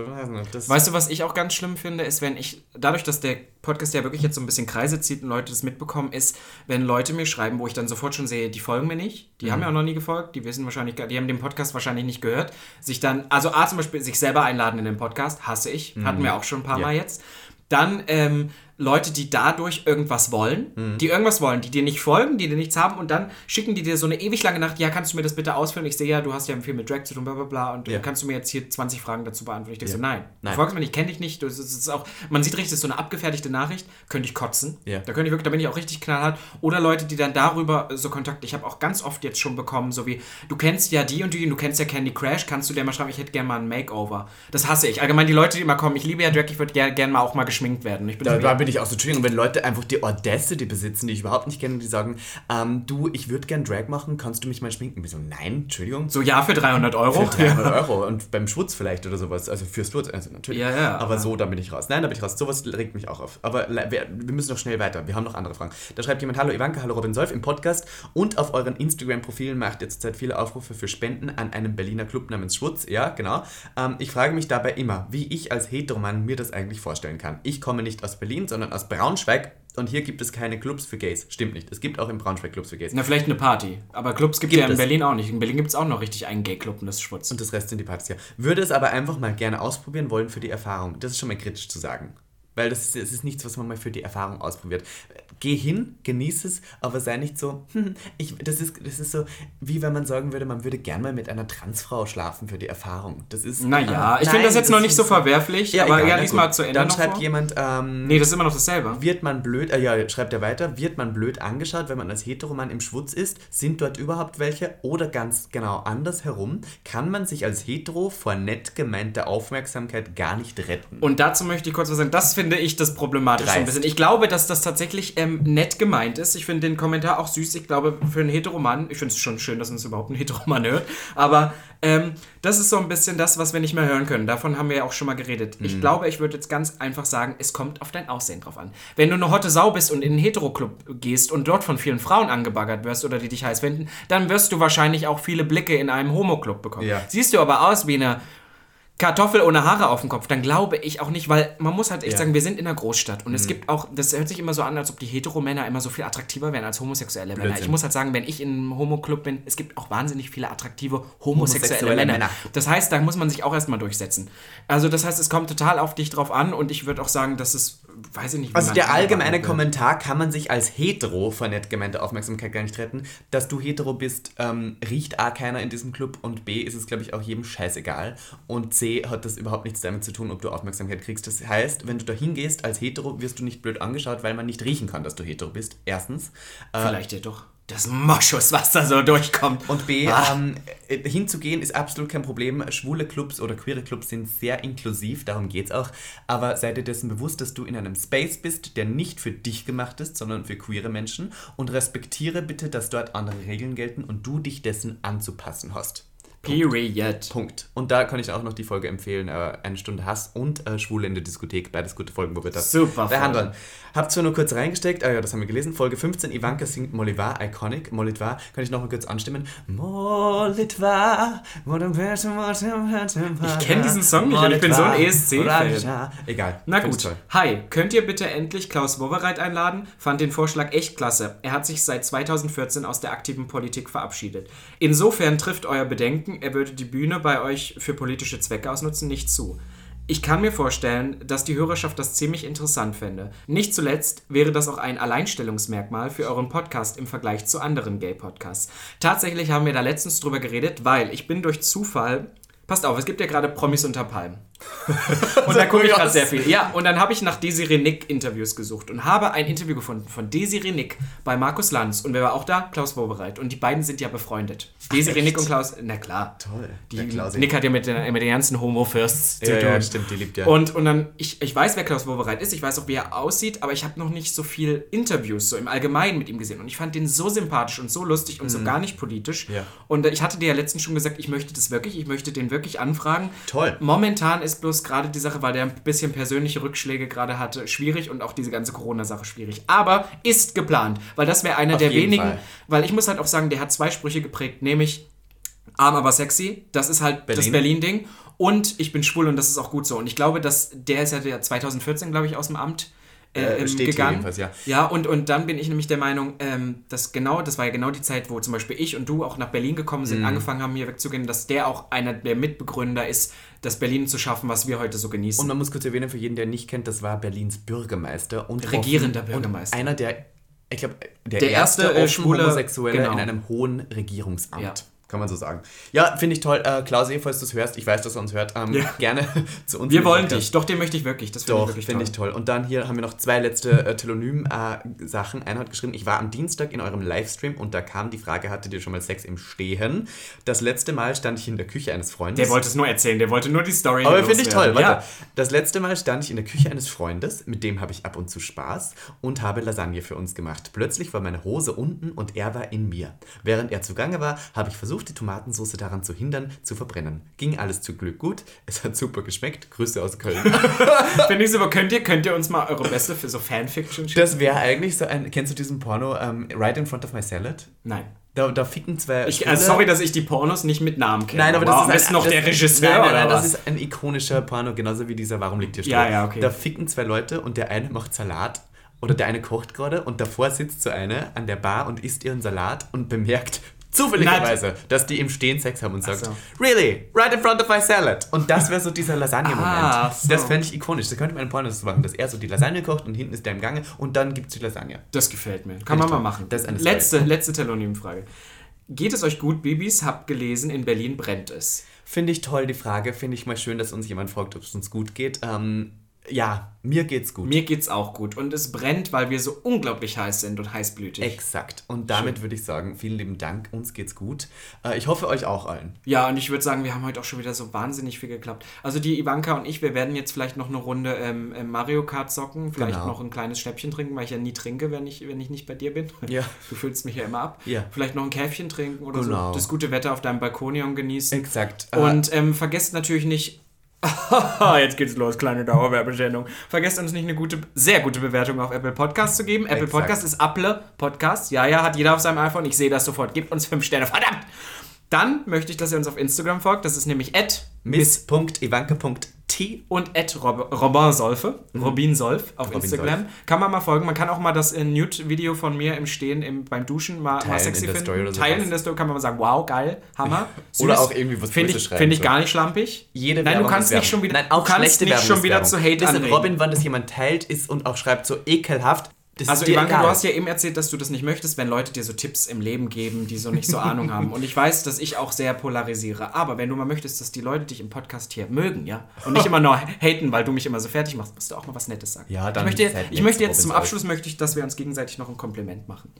das Weißt du, was ich auch ganz schlimm finde, ist, wenn ich, dadurch, dass der Podcast ja wirklich jetzt so ein bisschen Kreise zieht und Leute das mitbekommen, ist, wenn Leute mir schreiben, wo ich dann sofort schon sehe, die folgen mir nicht, die haben mir auch noch nie gefolgt, die wissen wahrscheinlich, gar- die haben den Podcast wahrscheinlich nicht gehört, sich dann, also A zum Beispiel, sich selber einladen in den Podcast, hasse ich, hatten wir auch schon ein paar Ja. Mal jetzt. Dann ähm, Leute, die dadurch irgendwas wollen, Mhm. die irgendwas wollen, die dir nicht folgen, die dir nichts haben und dann schicken die dir so eine ewig lange Nacht, ja, kannst du mir das bitte ausfüllen? Ich sehe ja, du hast ja viel mit Drag zu tun, bla bla bla und Ja. kannst du mir jetzt hier 20 Fragen dazu beantworten? Ich denke Ja. so, nein. Nein. Du folgst mir nicht, kenne dich nicht. Das ist, auch, man sieht richtig, das ist so eine abgefertigte Nachricht, könnte ich kotzen. Ja. Da könnte ich wirklich, da bin ich auch richtig knallhart. Oder Leute, die dann darüber so Kontakt, ich habe auch ganz oft jetzt schon bekommen, so wie, du kennst ja die und die, und du kennst ja Candy Crash, kannst du dir mal schreiben, ich hätte gerne mal ein Makeover. Das hasse ich. Allgemein die Leute, die immer kommen, ich liebe ja Drag, ich würde gerne gern mal auch mal geschminkt werden. Ich bin, so, bin ich auch so, Entschuldigung, wenn Leute einfach die Audacity besitzen, die ich überhaupt nicht kenne, die sagen, ähm, du, ich würde gern Drag machen, kannst du mich mal schminken? Ich so, nein, Entschuldigung. So, ja, für 300 Euro. Für 300 Euro und beim Schwutz vielleicht oder sowas, also fürs Schwutz, also natürlich. Ja, ja, aber aber- so, da bin ich raus. Nein, da bin ich raus. Sowas regt mich auch auf. Aber wir, wir müssen noch schnell weiter. Wir haben noch andere Fragen. Da schreibt jemand, hallo Ivanka, hallo Robin Solf im Podcast und auf euren Instagram-Profilen macht ihr zurzeit viele Aufrufe für Spenden an einem Berliner Club namens Schwutz. Ja, genau. Ähm, ich frage mich dabei immer, wie ich als Heteroman mir das eigentlich vorstellen kann. Ich komme nicht aus Berlin, sondern aus Braunschweig und hier gibt es keine Clubs für Gays. Stimmt nicht. Es gibt auch in Braunschweig Clubs für Gays. Na, vielleicht eine Party. Aber Clubs gibt, Gibt ja in es. Berlin auch nicht. In Berlin gibt es auch noch richtig einen Gay-Club und das ist Schwutz. Und das Rest sind die Partys, ja. Würde es aber einfach mal gerne ausprobieren wollen für die Erfahrung. Das ist schon mal kritisch zu sagen. Weil das ist, es ist nichts, was man mal für die Erfahrung ausprobiert. Geh hin, genieß es, aber sei nicht so, hm, ich, das, ist, das ist so, wie wenn man sagen würde, man würde gern mal mit einer Transfrau schlafen für die Erfahrung. Das ist. Naja, äh, ich finde das jetzt noch nicht so verwerflich, aber egal, ja, na lies gut. mal zu Ende Dann noch schreibt vor. jemand, ähm, Nee, das ist immer noch dasselbe. wird man blöd, äh, ja, schreibt er weiter, wird man blöd angeschaut, wenn man als Heteroman im Schwutz ist? Sind dort überhaupt welche? Oder ganz genau andersherum, kann man sich als Hetero vor nett gemeinter Aufmerksamkeit gar nicht retten? Und dazu möchte ich kurz was sagen. Das finde ich das Problematische ein bisschen. Ich glaube, dass das tatsächlich ähm, nett gemeint ist. Ich finde den Kommentar auch süß. Ich glaube, für einen Heteroman, ich finde es schon schön, dass uns überhaupt ein Heteroman hört, aber ähm, das ist so ein bisschen das, was wir nicht mehr hören können. Davon haben wir ja auch schon mal geredet. Mhm. Ich glaube, ich würde jetzt ganz einfach sagen, es kommt auf dein Aussehen drauf an. Wenn du eine hotte Sau bist und in einen Heteroclub gehst und dort von vielen Frauen angebaggert wirst oder die dich heiß finden, dann wirst du wahrscheinlich auch viele Blicke in einem Homoclub bekommen. Ja. Siehst du aber aus wie eine Kartoffel ohne Haare auf dem Kopf, dann glaube ich auch nicht, weil man muss halt echt Ja. sagen, wir sind in einer Großstadt und es gibt auch, das hört sich immer so an, als ob die Heteromänner immer so viel attraktiver wären als homosexuelle Männer. Blödsinn. Ich muss halt sagen, wenn ich in einem Homo-Club bin, es gibt auch wahnsinnig viele attraktive homosexuelle, Homosexuelle Männer. Männer. Das heißt, da muss man sich auch erstmal durchsetzen. Also das heißt, es kommt total auf dich drauf an und ich würde auch sagen, dass es, weiß ich nicht, Also der allgemeine. Kommentar kann man sich als hetero vor nett gemeinter Aufmerksamkeit gar nicht retten. Dass du hetero bist, ähm, riecht A keiner in diesem Club und B ist es, glaube ich, auch jedem scheißegal. Und C hat das überhaupt nichts damit zu tun, ob du Aufmerksamkeit kriegst. Das heißt, wenn du da hingehst als hetero, wirst du nicht blöd angeschaut, weil man nicht riechen kann, dass du hetero bist. Erstens. Äh, Vielleicht ja doch. Das Moschus, was da so durchkommt. Und B, Ah. ähm, äh, hinzugehen ist absolut kein Problem. Schwule Clubs oder queere Clubs sind sehr inklusiv, darum geht's auch. Aber sei dir dessen bewusst, dass du in einem Space bist, der nicht für dich gemacht ist, sondern für queere Menschen. Und respektiere bitte, dass dort andere Regeln gelten und du dich dessen anzupassen hast. Period. Punkt. Und da kann ich auch noch die Folge empfehlen, äh, eine Stunde Hass und äh, Schwule in der Diskothek, beides gute Folgen, wo wir das Super behandeln. Hab zwar nur kurz reingesteckt, ah ja, das haben wir gelesen, Folge 15, Ivanka singt Molivar, Iconic, Molitvar, kann ich noch mal kurz anstimmen? Molitvar, Ich kenn diesen Song nicht und ich bin so ein ESC-Fan. Egal. Na gut. Hi, könnt ihr bitte endlich Klaus Wowereit einladen? Fand den Vorschlag echt klasse. Er hat sich seit 2014 aus der aktiven Politik verabschiedet. Insofern trifft euer Bedenken, er würde die Bühne bei euch für politische Zwecke ausnutzen, nicht zu. Ich kann mir vorstellen, dass die Hörerschaft das ziemlich interessant fände. Nicht zuletzt wäre das auch ein Alleinstellungsmerkmal für euren Podcast im Vergleich zu anderen Gay-Podcasts. Tatsächlich haben wir da letztens drüber geredet, weil ich bin durch Zufall. Passt auf, es gibt ja gerade Promis unter Palmen. Und da gucke ich gerade sehr viel. Ja, und dann habe ich nach Desiree Nick Interviews gesucht und habe ein Interview gefunden von Desiree Nick bei Markus Lanz. Und wer war auch da? Klaus Wobereit. Und die beiden sind ja befreundet. Desiree Nick und Klaus, na klar. Toll. Die Klausi. Nick hat ja mit den, mit den ganzen Homo-Firsts zu Ja, tun. ja, stimmt, die liebt ja. Und, und dann, ich, ich weiß, wer Klaus Wobereit ist, ich weiß auch, wie er aussieht, aber ich habe noch nicht so viel Interviews so im Allgemeinen mit ihm gesehen. Und ich fand den so sympathisch und so lustig und so gar nicht politisch. Mhm. Ja. Und ich hatte dir ja letztens schon gesagt, ich möchte das wirklich, ich möchte den wirklich anfragen. Toll. Momentan ist bloß gerade die Sache, weil der ein bisschen persönliche Rückschläge gerade hatte, schwierig und auch diese ganze Corona-Sache schwierig. Aber ist geplant, weil das wäre einer Auf der wenigen, Fall. weil ich muss halt auch sagen, der hat zwei Sprüche geprägt, nämlich arm aber sexy, das ist halt das Berlin. Berlin-Ding. Und ich bin schwul und das ist auch gut so. Und ich glaube, dass der ist ja der 2014, glaube ich, aus dem Amt äh, Äh, ähm, gegangen. ja. Ja, und, und dann bin ich nämlich der Meinung, ähm, dass genau, das war ja genau die Zeit, wo zum Beispiel ich und du auch nach Berlin gekommen sind, Mhm. angefangen haben, hier wegzugehen, dass der auch einer der Mitbegründer ist, das Berlin zu schaffen, was wir heute so genießen. Und man muss kurz erwähnen, für jeden, der nicht kennt, das war Berlins Bürgermeister und Regierender offen- Bürgermeister. Und einer der, ich glaube, der, Der erste, erste, äh, schwule- Homosexuelle genau. in einem hohen Regierungsamt. Ja. Kann man so sagen. Ja, finde ich toll. Äh, Klausi, falls du es hörst, ich weiß, dass er uns hört, ähm, Ja. gerne zu uns. Wir wollen Podcast. dich. Doch, den möchte ich wirklich. Das finde ich wirklich finde toll. ich toll. Und dann hier haben wir noch zwei letzte äh, Telonym-Sachen. Einer hat geschrieben, ich war am Dienstag in eurem Livestream und da kam die Frage, hattet ihr schon mal Sex im Stehen? Das letzte Mal stand ich in der Küche eines Freundes. Der wollte es nur erzählen, der wollte nur die Story aber finde ich toll. Warte. Das letzte Mal stand ich in der Küche eines Freundes, mit dem habe ich ab und zu Spaß und habe Lasagne für uns gemacht. Plötzlich war meine Hose unten und er war in mir. Während er zugange war, habe ich versucht, die Tomatensauce daran zu hindern, zu verbrennen. Ging alles zu Glück gut. Es hat super geschmeckt. Grüße aus Köln. Ja. Finde ich super. Könnt ihr, könnt ihr uns mal eure beste für so Fanfiction schicken? Das wäre eigentlich so ein. Kennst du diesen Porno ähm, Right in Front of My Salad? Nein. Da, da ficken zwei. Ich, also sorry, dass ich die Pornos nicht mit Namen kenne. Nein, aber das am ist, ein, noch das, der Regisseur Nein, nein, oder nein, das was? ist ein ikonischer Porno, genauso wie dieser Warum liegt hier Ja, Stroh? ja, okay. Da ficken zwei Leute und der eine macht Salat oder der eine kocht gerade und davor sitzt so eine an der Bar und isst ihren Salat und bemerkt zufälligerweise, dass die im Stehen Sex haben und sagt, so. really, right in front of my salad. Und das wäre so dieser Lasagne-Moment. Ah, so. Das fände ich ikonisch. Da könnte man einen Porno so machen, dass er so die Lasagne kocht und hinten ist der im Gange und dann gibt es die Lasagne. Das gefällt mir. Kann Find man mal machen. Das ist eine letzte, letzte Telonym-Frage. Geht es euch gut, Babys? Habt gelesen, in Berlin brennt es. Finde ich toll, die Frage. Finde ich mal schön, dass uns jemand fragt, ob es uns gut geht. Ähm, ja, mir geht's gut. Mir geht's auch gut. Und es brennt, weil wir so unglaublich heiß sind und heißblütig. Exakt. Und damit würde ich sagen, vielen lieben Dank. Uns geht's gut. Äh, ich hoffe, euch auch allen. Ja, und ich würde sagen, wir haben heute auch schon wieder so wahnsinnig viel geklappt. Also die Ivanka und ich, wir werden jetzt vielleicht noch eine Runde ähm, ähm, Mario Kart zocken, vielleicht Genau. noch ein kleines Schnäppchen trinken, weil ich ja nie trinke, wenn ich, wenn ich nicht bei dir bin. Ja. Du füllst mich ja immer ab. Ja. Vielleicht noch ein Käffchen trinken oder Genau. so. Das gute Wetter auf deinem Balkonion genießen. Exakt. Äh, Und ähm, vergesst natürlich nicht. Jetzt geht's los, kleine Dauerwerbesendung. Vergesst uns nicht eine gute, sehr gute Bewertung auf Apple Podcast zu geben. Apple Exakt. Podcast ist Apple Podcast. Ja, ja, hat jeder auf seinem iPhone. Ich sehe das sofort. Gebt uns fünf Sterne. Verdammt! Dann möchte ich, dass ihr uns auf Instagram folgt. Das ist nämlich miss.ivanke.t. und Rob Robin Solfe, Robin Solf auf Robin Instagram. Solf. Kann man mal folgen. Man kann auch mal das äh, Nude-Video von mir im Stehen im, beim Duschen mal, mal sexy in der finden. Oder. Teilen in der Story kann man mal sagen, wow, geil, Hammer. Oder Süß. auch irgendwie was Finde ich, find ich gar nicht schlampig. Jede Nein, Werbung du kannst nicht schon wieder, Nein, auch du kannst nicht schon wieder zu Hate anregen. Robin, wenn das jemand teilt ist und auch schreibt so ekelhaft, das Also Ivanka, egal. du hast ja eben erzählt, dass du das nicht möchtest, wenn Leute dir so Tipps im Leben geben, die so nicht so Ahnung haben. Und ich weiß, dass ich auch sehr polarisiere. Aber wenn du mal möchtest, dass die Leute dich im Podcast hier mögen, ja, und nicht immer nur haten, weil du mich immer so fertig machst, musst du auch mal was Nettes sagen. Ja, dann ich möchte, ich möchte jetzt zum Abschluss möchte ich, dass wir uns gegenseitig noch ein Kompliment machen.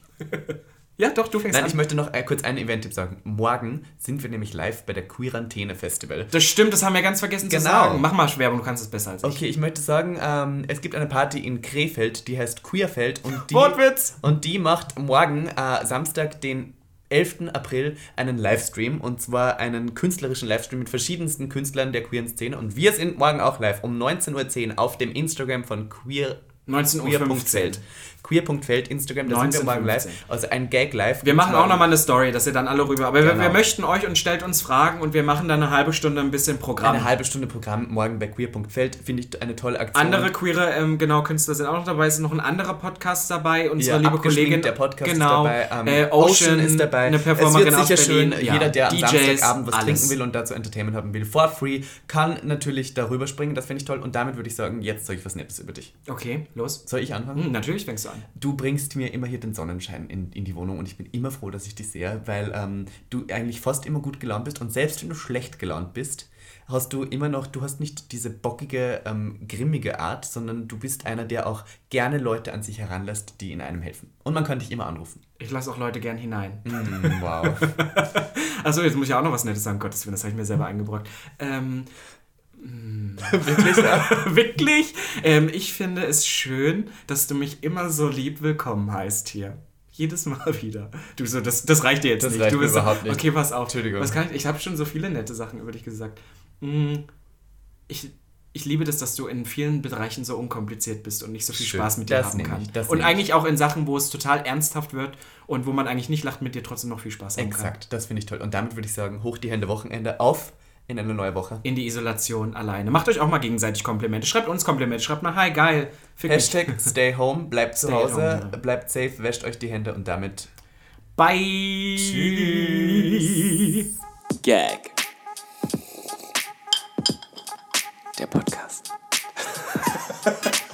Ja, doch, du fängst Nein, an. ich möchte noch äh, kurz einen Event-Tipp sagen. Morgen sind wir nämlich live bei der Queerantene Festival. das stimmt, das haben wir ganz vergessen zu Genau. sagen. Mach mal Werbung, du kannst es besser als ich. Okay, ich möchte sagen, ähm, es gibt eine Party in Krefeld, die heißt Queerfeld und die, Wortwitz! und die macht morgen, äh, Samstag, den 11. April, einen Livestream und zwar einen künstlerischen Livestream mit verschiedensten Künstlern der queeren Szene und wir sind morgen auch live um 19.10 Uhr auf dem Instagram von Queer 19.15 Uhr. Queer.feld. Queer.feld Instagram, da sind wir morgen live. 19.15. Also ein Gag live. Wir machen auch nochmal eine Story, dass ihr dann alle rüber. Aber wir, Genau. wir möchten euch und stellt uns Fragen und wir machen dann eine halbe Stunde ein bisschen Programm. eine halbe Stunde Programm morgen bei Queer.feld. Finde ich eine tolle Aktion. Andere queere ähm, genau, Künstler sind auch noch dabei. Es ist noch ein anderer Podcast dabei. Unsere Ja, liebe Kollegin. der Podcast genau, ist dabei. ähm, äh, Ocean, ist dabei. Eine es Performerin wird sicher Berlin. schön. Ja, Jeder, der am DJs, Samstagabend was alles. trinken will und dazu Entertainment haben will, for free, kann natürlich darüber springen. Das finde ich toll. Und damit würde ich sagen, jetzt sage ich was Nettes über dich. Okay, los. Soll ich anfangen? Hm, natürlich fängst du an. Du bringst mir immer hier den Sonnenschein in, in die Wohnung und ich bin immer froh, dass ich dich sehe, weil ähm, du eigentlich fast immer gut gelaunt bist und selbst wenn du schlecht gelaunt bist, hast du immer noch, du hast nicht diese bockige, ähm, grimmige Art, sondern du bist einer, der auch gerne Leute an sich heranlässt, die in einem helfen. Und man kann dich immer anrufen. Ich lasse auch Leute gern hinein. Mm, wow. Achso, jetzt muss ich auch noch was Nettes sagen. Gottes Willen, das habe ich mir selber eingebrockt. Ähm, Wirklich? Ja. wirklich? Ähm, ich finde es schön, dass du mich immer so lieb willkommen heißt hier. Jedes Mal wieder. Du so, das, das reicht dir jetzt Das nicht. reicht du bist so- überhaupt nicht. Okay, pass auf. Entschuldigung. Was kann ich ich habe schon so viele nette Sachen über dich gesagt. Hm, Ich, ich liebe das, dass du in vielen Bereichen so unkompliziert bist und nicht so viel Schön. Spaß mit dir Das haben nehme kann. ich, das und nehme ich. eigentlich auch in Sachen, wo es total ernsthaft wird und wo man eigentlich nicht lacht, mit dir trotzdem noch viel Spaß haben kann. Exakt, das finde ich toll. Und damit würde ich sagen, hoch die Hände Wochenende auf in eine neue Woche. In die Isolation alleine. Macht euch auch mal gegenseitig Komplimente. Schreibt uns Komplimente. Schreibt mal, hi, geil. Fick Hashtag mich. stay home. Bleibt stay zu Hause. Home. Bleibt safe. Wäscht euch die Hände und damit. Bye. Tschüss. Gag. Der Podcast.